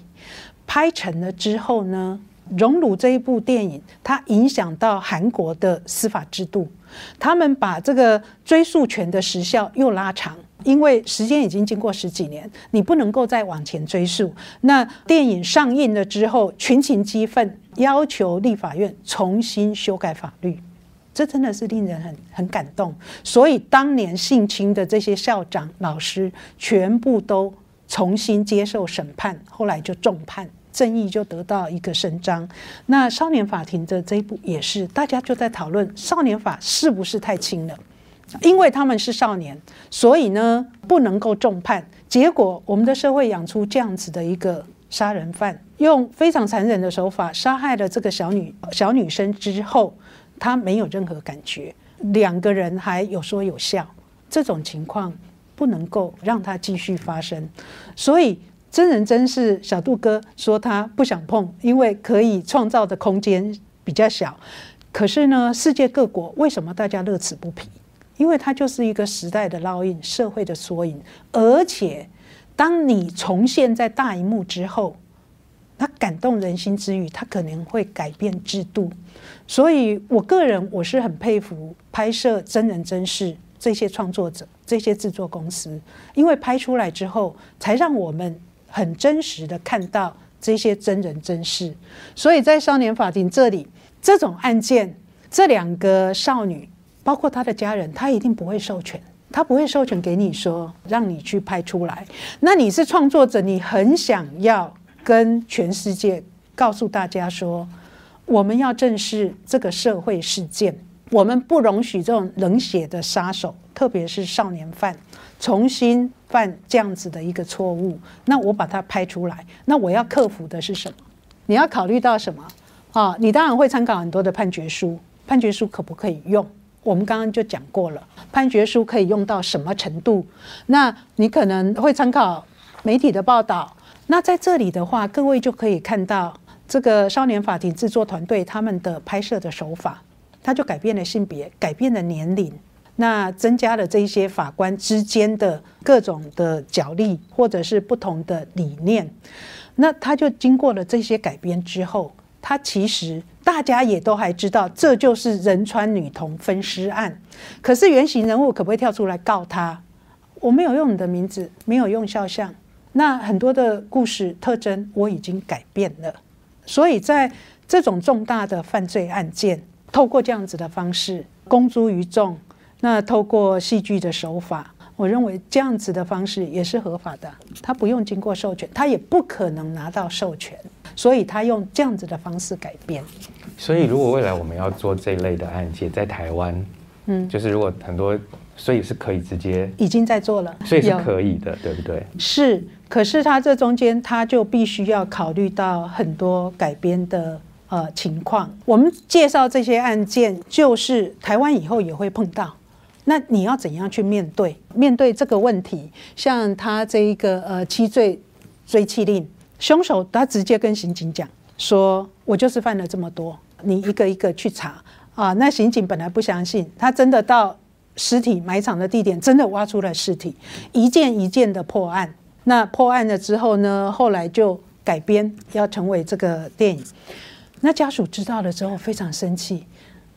拍成了之后呢？《荣辱》这一部电影，它影响到韩国的司法制度。他们把这个追诉权的时效又拉长，因为时间已经经过十几年，你不能够再往前追溯。那电影上映了之后，群情激愤，要求立法院重新修改法律，这真的是令人很很感动。所以当年性侵的这些校长、老师，全部都重新接受审判，后来就重判。正义就得到一个伸张。那少年法庭的这一步也是，大家就在讨论少年法是不是太轻了？因为他们是少年，所以呢不能够重判。结果我们的社会养出这样子的一个杀人犯，用非常残忍的手法杀害了这个小女小女生之后，他没有任何感觉，两个人还有说有笑，这种情况不能够让他继续发生，所以。真人真事，小杜哥说他不想碰，因为可以创造的空间比较小。可是呢，世界各国为什么大家乐此不疲？因为它就是一个时代的烙印，社会的缩影。而且，当你重现在大荧幕之后，它感动人心之余，它可能会改变制度。所以我个人我是很佩服拍摄真人真事这些创作者、这些制作公司，因为拍出来之后，才让我们。很真实的看到这些真人真事，所以在少年法庭这里，这种案件，这两个少女，包括他的家人，他一定不会授权，他不会授权给你说让你去拍出来。那你是创作者，你很想要跟全世界告诉大家说，我们要正视这个社会事件，我们不容许这种冷血的杀手，特别是少年犯。重新犯这样子的一个错误，那我把它拍出来，那我要克服的是什么？你要考虑到什么？啊，你当然会参考很多的判决书，判决书可不可以用？我们刚刚就讲过了，判决书可以用到什么程度？那你可能会参考媒体的报道。那在这里的话，各位就可以看到这个少年法庭制作团队他们的拍摄的手法，他就改变了性别，改变了年龄。那增加了这一些法官之间的各种的角力，或者是不同的理念。那他就经过了这些改编之后，他其实大家也都还知道，这就是仁川女童分尸案。可是原型人物可不可以跳出来告他？我没有用你的名字，没有用肖像，那很多的故事特征我已经改变了。所以在这种重大的犯罪案件，透过这样子的方式公诸于众，那透过戏剧的手法。我认为这样子的方式也是合法的，他不用经过授权，他也不可能拿到授权，所以他用这样子的方式改变。所以，如果未来我们要做这类的案件，在台湾，嗯，就是如果很多，所以是可以直接已经在做了，所以是可以的，对不对？是，可是他这中间他就必须要考虑到很多改编的呃情况。我们介绍这些案件，就是台湾以后也会碰到。那你要怎样去面对面对这个问题？像他这一个呃七罪追缉令，凶手他直接跟刑警讲说：“我就是犯了这么多，你一个一个去查啊。”那刑警本来不相信，他真的到尸体埋藏的地点，真的挖出了尸体，一件一件的破案。那破案了之后呢，后来就改编要成为这个电影。那家属知道了之后非常生气，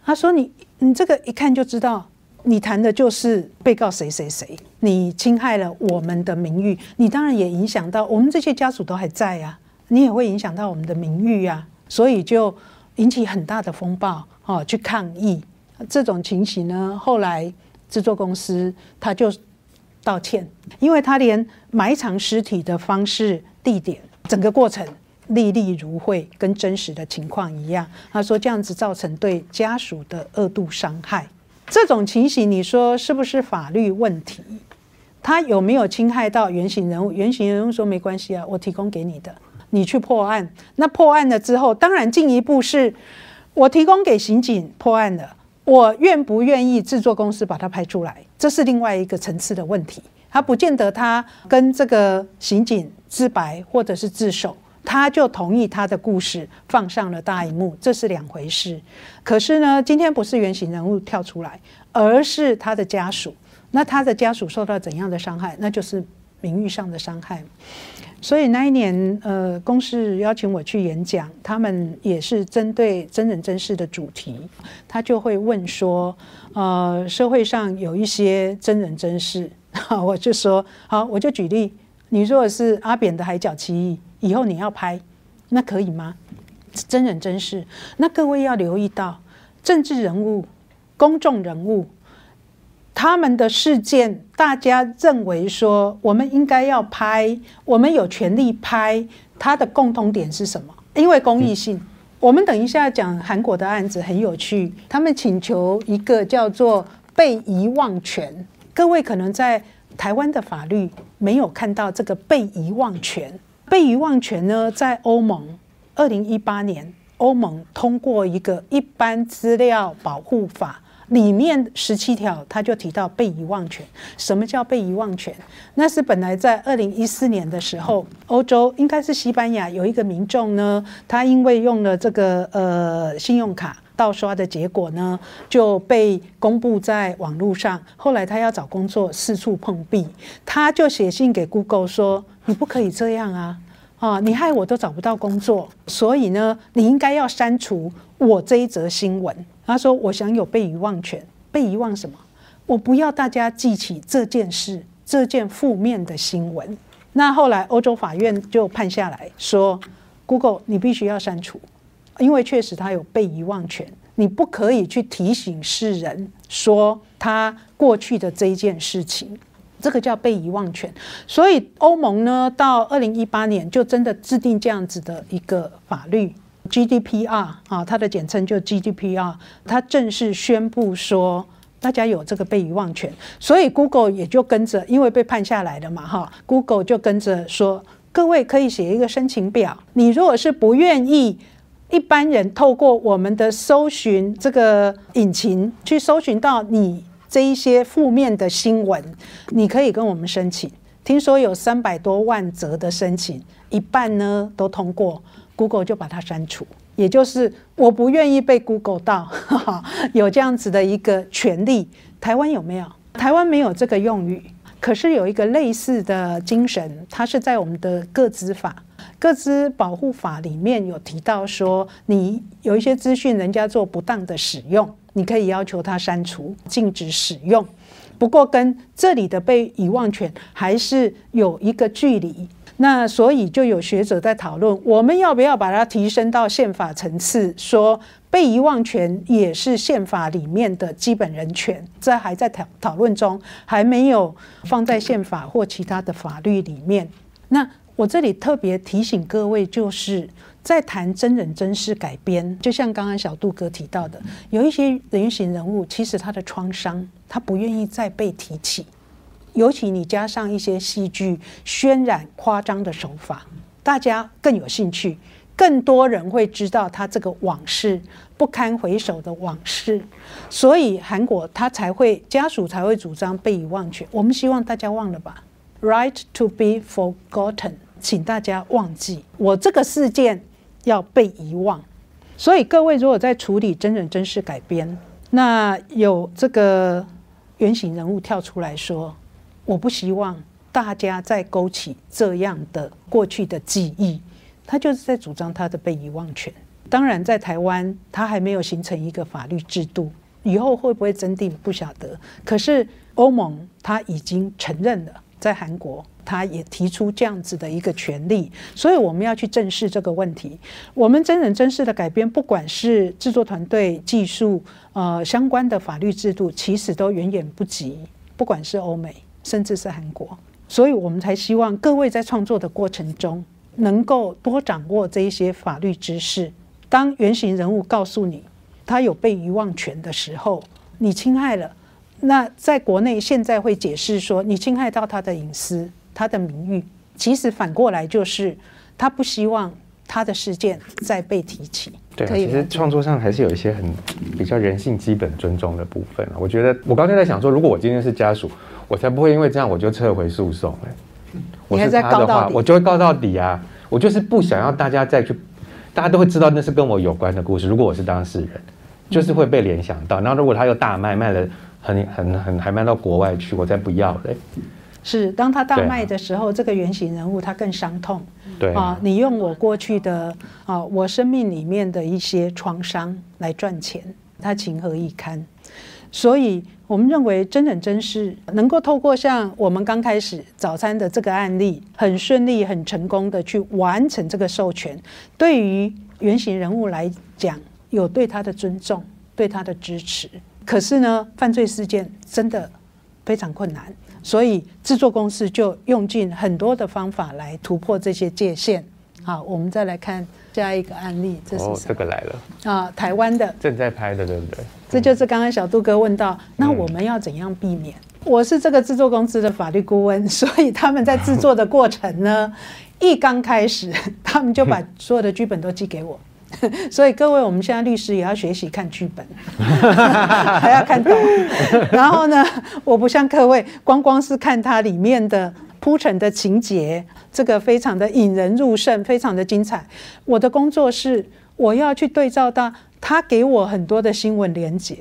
他说：“你你这个一看就知道。”你谈的就是被告谁谁谁，你侵害了我们的名誉，你当然也影响到我们这些家属都还在呀，你也会影响到我们的名誉呀，所以就引起很大的风暴哦，去抗议这种情形呢。后来制作公司他就道歉，因为他连埋藏尸体的方式、地点、整个过程历历如绘，跟真实的情况一样。他说这样子造成对家属的恶度伤害。这种情形，你说是不是法律问题？他有没有侵害到原型人物？原型人物说没关系啊，我提供给你的，你去破案。那破案了之后，当然进一步是我提供给刑警破案的，我愿不愿意制作公司把它拍出来，这是另外一个层次的问题。他不见得他跟这个刑警自白或者是自首。他就同意他的故事放上了大荧幕，这是两回事。可是呢，今天不是原型人物跳出来，而是他的家属。那他的家属受到怎样的伤害？那就是名誉上的伤害。所以那一年，呃，公司邀请我去演讲，他们也是针对真人真事的主题，他就会问说：，呃，社会上有一些真人真事，我就说，好，我就举例，你如果是阿扁的海角七义。以后你要拍，那可以吗？真人真事，那各位要留意到，政治人物、公众人物，他们的事件，大家认为说我们应该要拍，我们有权利拍，它的共同点是什么？因为公益性。我们等一下讲韩国的案子很有趣，他们请求一个叫做被遗忘权。各位可能在台湾的法律没有看到这个被遗忘权。被遗忘权呢，在欧盟二零一八年，欧盟通过一个一般资料保护法，里面十七条，他就提到被遗忘权。什么叫被遗忘权？那是本来在二零一四年的时候，欧洲应该是西班牙有一个民众呢，他因为用了这个呃信用卡盗刷的结果呢，就被公布在网络上。后来他要找工作，四处碰壁，他就写信给 Google 说：“你不可以这样啊！”啊！你害我都找不到工作，所以呢，你应该要删除我这一则新闻。他说：“我享有被遗忘权，被遗忘什么？我不要大家记起这件事，这件负面的新闻。”那后来欧洲法院就判下来说：“Google，你必须要删除，因为确实他有被遗忘权，你不可以去提醒世人说他过去的这一件事情。”这个叫被遗忘权，所以欧盟呢，到二零一八年就真的制定这样子的一个法律，GDPR 啊，它的简称就 GDPR，它正式宣布说大家有这个被遗忘权，所以 Google 也就跟着，因为被判下来了嘛，哈，Google 就跟着说，各位可以写一个申请表，你如果是不愿意一般人透过我们的搜寻这个引擎去搜寻到你。这一些负面的新闻，你可以跟我们申请。听说有三百多万则的申请，一半呢都通过，Google 就把它删除。也就是我不愿意被 Google 到，有这样子的一个权利。台湾有没有？台湾没有这个用语，可是有一个类似的精神，它是在我们的个资法、个资保护法里面有提到说，你有一些资讯人家做不当的使用，你可以要求他删除、禁止使用。不过跟这里的被遗忘权还是有一个距离。那所以就有学者在讨论，我们要不要把它提升到宪法层次，说被遗忘权也是宪法里面的基本人权？这还在讨讨论中，还没有放在宪法或其他的法律里面。那我这里特别提醒各位，就是在谈真人真事改编，就像刚刚小杜哥提到的，有一些人形人物，其实他的创伤，他不愿意再被提起。尤其你加上一些戏剧渲染夸张的手法，大家更有兴趣，更多人会知道他这个往事不堪回首的往事，所以韩国他才会家属才会主张被遗忘权。我们希望大家忘了吧，right to be forgotten，请大家忘记我这个事件要被遗忘。所以各位如果在处理真人真事改编，那有这个原型人物跳出来说。我不希望大家再勾起这样的过去的记忆，他就是在主张他的被遗忘权。当然，在台湾他还没有形成一个法律制度，以后会不会增定不晓得。可是欧盟他已经承认了，在韩国他也提出这样子的一个权利，所以我们要去正视这个问题。我们真人真事的改编，不管是制作团队、技术，呃，相关的法律制度，其实都远远不及，不管是欧美。甚至是韩国，所以我们才希望各位在创作的过程中，能够多掌握这一些法律知识。当原型人物告诉你他有被遗忘权的时候，你侵害了，那在国内现在会解释说你侵害到他的隐私、他的名誉。其实反过来就是他不希望他的事件再被提起。对，其实创作上还是有一些很比较人性基本尊重的部分我觉得我刚才在想说，如果我今天是家属。我才不会因为这样我就撤回诉讼哎！我是他的话，我就会告到底啊！我就是不想要大家再去，大家都会知道那是跟我有关的故事。如果我是当事人，就是会被联想到。然后如果他又大卖，卖了很很很还卖到国外去，我才不要嘞！是当他大卖的时候，这个原型人物他更伤痛。对啊，你用我过去的啊，我生命里面的一些创伤来赚钱，他情何以堪？所以。我们认为真人真事能够透过像我们刚开始早餐的这个案例，很顺利、很成功的去完成这个授权，对于原型人物来讲，有对他的尊重、对他的支持。可是呢，犯罪事件真的非常困难，所以制作公司就用尽很多的方法来突破这些界限。好，我们再来看下一个案例，这是这个来了啊，台湾的正在拍的，对不对？这就是刚刚小杜哥问到，那我们要怎样避免？我是这个制作公司的法律顾问，所以他们在制作的过程呢，一刚开始，他们就把所有的剧本都寄给我。所以各位，我们现在律师也要学习看剧本，还要看懂。然后呢，我不像各位，光光是看它里面的铺陈的情节。这个非常的引人入胜，非常的精彩。我的工作是我要去对照到他给我很多的新闻连接。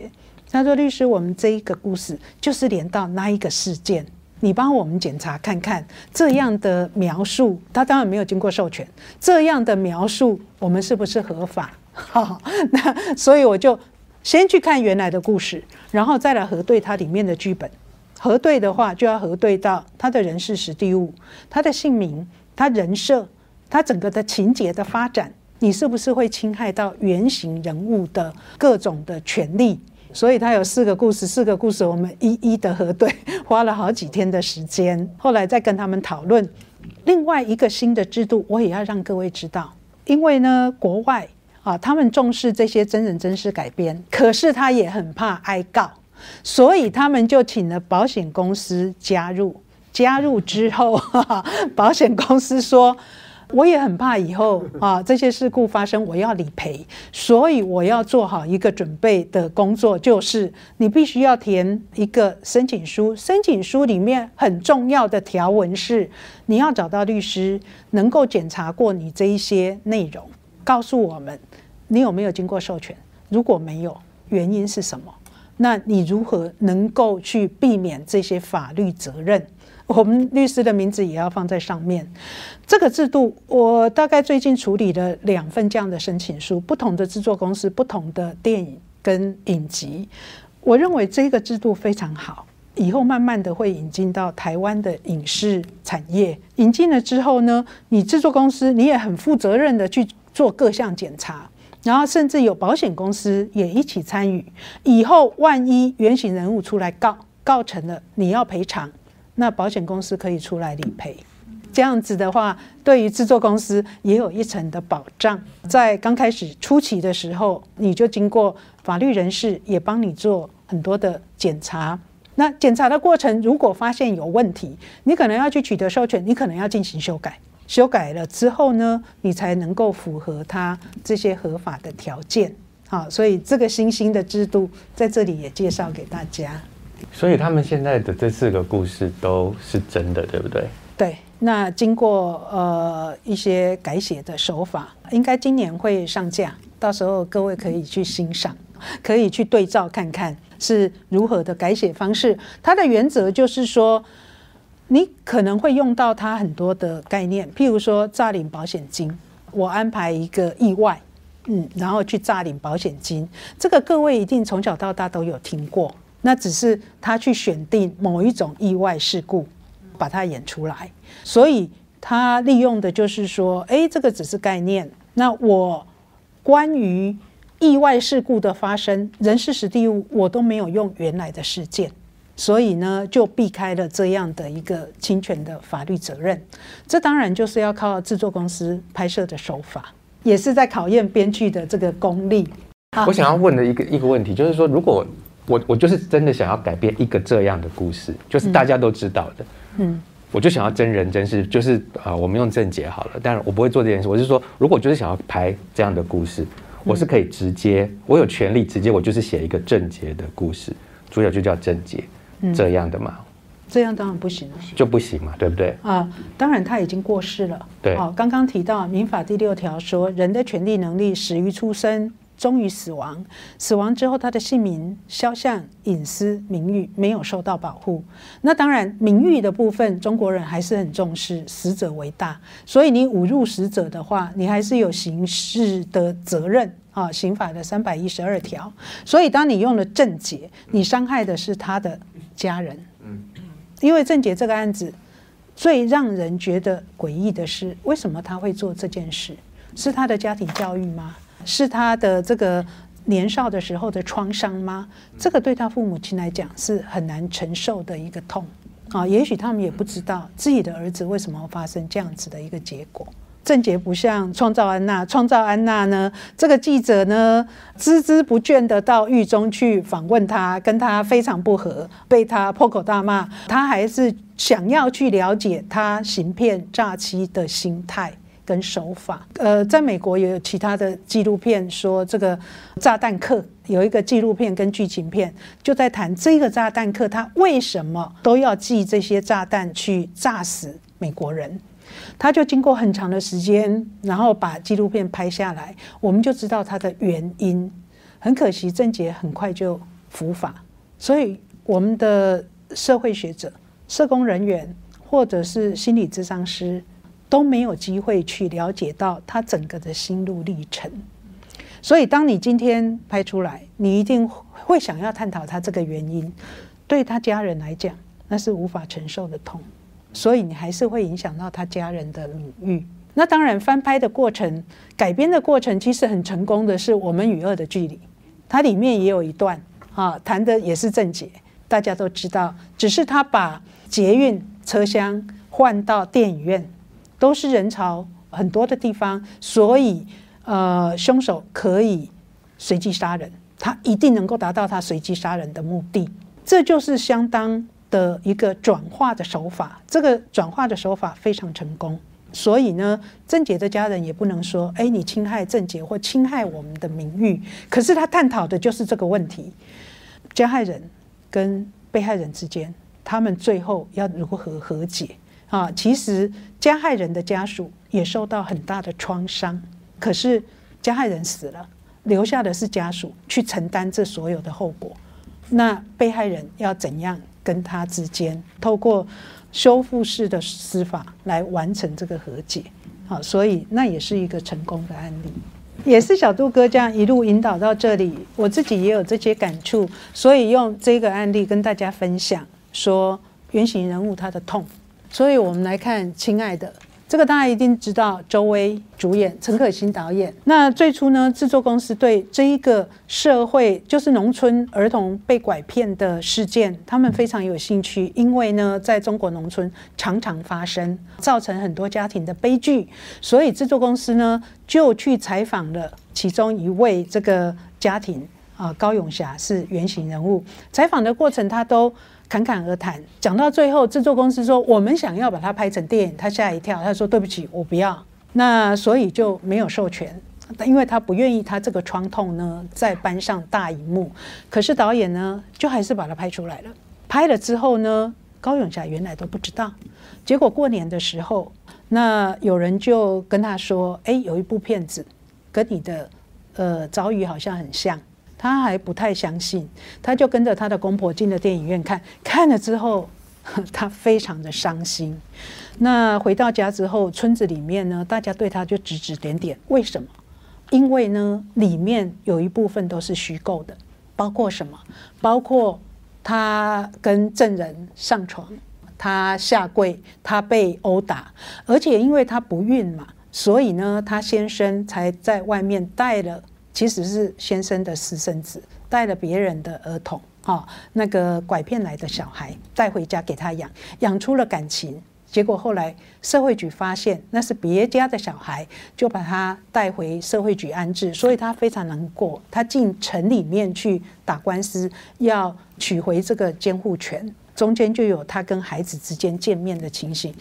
他说：“律师，我们这一个故事就是连到那一个事件，你帮我们检查看看这样的描述。他当然没有经过授权，这样的描述我们是不是合法？好，那所以我就先去看原来的故事，然后再来核对它里面的剧本。”核对的话，就要核对到他的人事、实地物、他的姓名、他人设、他整个的情节的发展，你是不是会侵害到原型人物的各种的权利？所以他有四个故事，四个故事我们一一的核对，花了好几天的时间。后来再跟他们讨论另外一个新的制度，我也要让各位知道，因为呢，国外啊，他们重视这些真人真事改编，可是他也很怕挨告。所以他们就请了保险公司加入，加入之后，保险公司说：“我也很怕以后啊这些事故发生，我要理赔，所以我要做好一个准备的工作，就是你必须要填一个申请书，申请书里面很重要的条文是，你要找到律师能够检查过你这一些内容，告诉我们。”你有没有经过授权？如果没有，原因是什么？那你如何能够去避免这些法律责任？我们律师的名字也要放在上面。这个制度，我大概最近处理了两份这样的申请书，不同的制作公司、不同的电影跟影集。我认为这个制度非常好，以后慢慢的会引进到台湾的影视产业。引进了之后呢，你制作公司你也很负责任的去做各项检查。然后甚至有保险公司也一起参与。以后万一原型人物出来告告成了，你要赔偿，那保险公司可以出来理赔。这样子的话，对于制作公司也有一层的保障。在刚开始初期的时候，你就经过法律人士也帮你做很多的检查。那检查的过程如果发现有问题，你可能要去取得授权，你可能要进行修改。修改了之后呢，你才能够符合它这些合法的条件。好，所以这个新兴的制度在这里也介绍给大家。所以他们现在的这四个故事都是真的，对不对？对。那经过呃一些改写的手法，应该今年会上架，到时候各位可以去欣赏，可以去对照看看是如何的改写方式。它的原则就是说。你可能会用到它很多的概念，譬如说诈领保险金，我安排一个意外，嗯，然后去诈领保险金，这个各位一定从小到大都有听过。那只是他去选定某一种意外事故，把它演出来，所以他利用的就是说，哎，这个只是概念。那我关于意外事故的发生，人事实地物，我都没有用原来的事件。所以呢，就避开了这样的一个侵权的法律责任。这当然就是要靠制作公司拍摄的手法，也是在考验编剧的这个功力。我想要问的一个一个问题，就是说，如果我我就是真的想要改变一个这样的故事，就是大家都知道的，嗯，我就想要真人真事，就是啊，我们用正解好了。但是我不会做这件事。我是说，如果就是想要拍这样的故事，我是可以直接，我有权利直接，我就是写一个正结的故事，主角就叫正结。这样的嘛？这样当然不行了，就不行嘛，对不对？啊，当然他已经过世了。对，好，刚刚提到民法第六条说，人的权利能力始于出生，终于死亡。死亡之后，他的姓名、肖像、隐私、名誉没有受到保护。那当然，名誉的部分，中国人还是很重视，死者为大。所以你侮辱死者的话，你还是有刑事的责任。啊，刑法的三百一十二条，所以当你用了正解，你伤害的是他的家人。嗯，因为正解这个案子，最让人觉得诡异的是，为什么他会做这件事？是他的家庭教育吗？是他的这个年少的时候的创伤吗？这个对他父母亲来讲是很难承受的一个痛。啊，也许他们也不知道自己的儿子为什么发生这样子的一个结果。郑杰不像创造安娜，创造安娜呢？这个记者呢，孜孜不倦的到狱中去访问他，跟他非常不和，被他破口大骂。他还是想要去了解他行骗诈欺的心态跟手法。呃，在美国也有其他的纪录片说，这个炸弹客有一个纪录片跟剧情片，就在谈这个炸弹客他为什么都要寄这些炸弹去炸死美国人。他就经过很长的时间，然后把纪录片拍下来，我们就知道他的原因。很可惜，郑杰很快就伏法，所以我们的社会学者、社工人员或者是心理咨商师都没有机会去了解到他整个的心路历程。所以，当你今天拍出来，你一定会想要探讨他这个原因。对他家人来讲，那是无法承受的痛。所以你还是会影响到他家人的名誉。那当然，翻拍的过程、改编的过程，其实很成功的是《我们与恶的距离》，它里面也有一段啊，谈的也是正解，大家都知道。只是他把捷运车厢换到电影院，都是人潮很多的地方，所以呃，凶手可以随机杀人，他一定能够达到他随机杀人的目的。这就是相当。的一个转化的手法，这个转化的手法非常成功，所以呢，郑杰的家人也不能说，哎，你侵害郑杰或侵害我们的名誉。可是他探讨的就是这个问题：加害人跟被害人之间，他们最后要如何和解啊？其实加害人的家属也受到很大的创伤，可是加害人死了，留下的是家属去承担这所有的后果。那被害人要怎样跟他之间透过修复式的司法来完成这个和解？好，所以那也是一个成功的案例，也是小杜哥这样一路引导到这里，我自己也有这些感触，所以用这个案例跟大家分享，说原型人物他的痛。所以我们来看，亲爱的。这个大家一定知道，周薇主演，陈可辛导演。那最初呢，制作公司对这一个社会，就是农村儿童被拐骗的事件，他们非常有兴趣，因为呢，在中国农村常常发生，造成很多家庭的悲剧，所以制作公司呢就去采访了其中一位这个家庭啊，高永霞是原型人物。采访的过程，他都。侃侃而谈，讲到最后，制作公司说我们想要把它拍成电影，他吓一跳，他说对不起，我不要。那所以就没有授权，因为他不愿意他这个创痛呢再搬上大荧幕。可是导演呢，就还是把它拍出来了。拍了之后呢，高永霞原来都不知道。结果过年的时候，那有人就跟他说：“哎，有一部片子跟你的呃遭遇好像很像。”他还不太相信，他就跟着他的公婆进了电影院看，看了之后，他非常的伤心。那回到家之后，村子里面呢，大家对他就指指点点。为什么？因为呢，里面有一部分都是虚构的，包括什么？包括他跟证人上床，他下跪，他被殴打，而且因为他不孕嘛，所以呢，他先生才在外面带了。其实是先生的私生子带了别人的儿童，哈，那个拐骗来的小孩带回家给他养，养出了感情，结果后来社会局发现那是别家的小孩，就把他带回社会局安置，所以他非常难过，他进城里面去打官司，要取回这个监护权，中间就有他跟孩子之间见面的情形，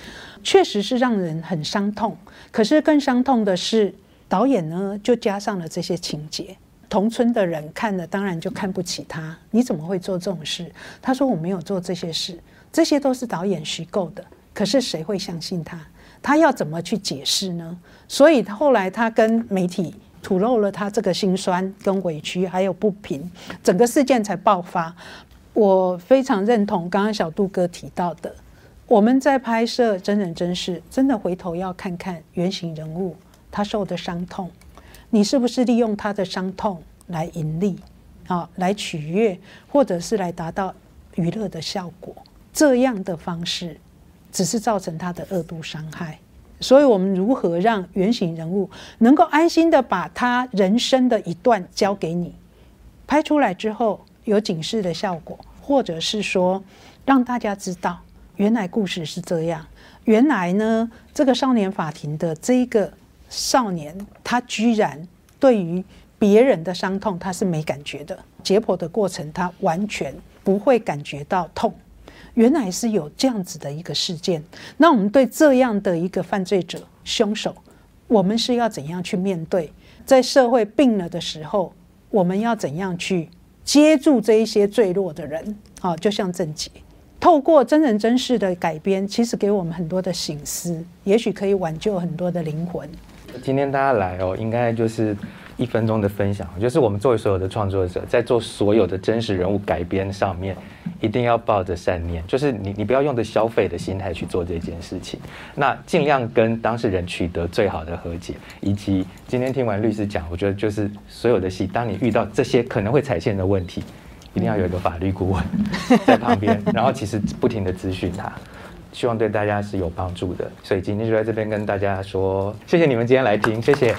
确实是让人很伤痛。可是更伤痛的是。导演呢，就加上了这些情节，同村的人看了当然就看不起他。你怎么会做这种事？他说我没有做这些事，这些都是导演虚构的。可是谁会相信他？他要怎么去解释呢？所以后来他跟媒体吐露了他这个心酸、跟委屈还有不平，整个事件才爆发。我非常认同刚刚小杜哥提到的，我们在拍摄真人真事，真的回头要看看原型人物。他受的伤痛，你是不是利用他的伤痛来盈利啊？来取悦，或者是来达到娱乐的效果？这样的方式只是造成他的恶度伤害。所以，我们如何让原型人物能够安心的把他人生的一段交给你，拍出来之后有警示的效果，或者是说让大家知道原来故事是这样？原来呢，这个少年法庭的这一个。少年他居然对于别人的伤痛他是没感觉的，解剖的过程他完全不会感觉到痛。原来是有这样子的一个事件。那我们对这样的一个犯罪者、凶手，我们是要怎样去面对？在社会病了的时候，我们要怎样去接住这一些坠落的人？啊，就像郑杰，透过真人真事的改编，其实给我们很多的醒思，也许可以挽救很多的灵魂。今天大家来哦，应该就是一分钟的分享，就是我们作为所有的创作者，在做所有的真实人物改编上面，一定要抱着善念，就是你你不要用着消费的心态去做这件事情，那尽量跟当事人取得最好的和解，以及今天听完律师讲，我觉得就是所有的戏，当你遇到这些可能会踩线的问题，一定要有一个法律顾问在旁边，然后其实不停的咨询他。希望对大家是有帮助的，所以今天就在这边跟大家说，谢谢你们今天来听，谢谢。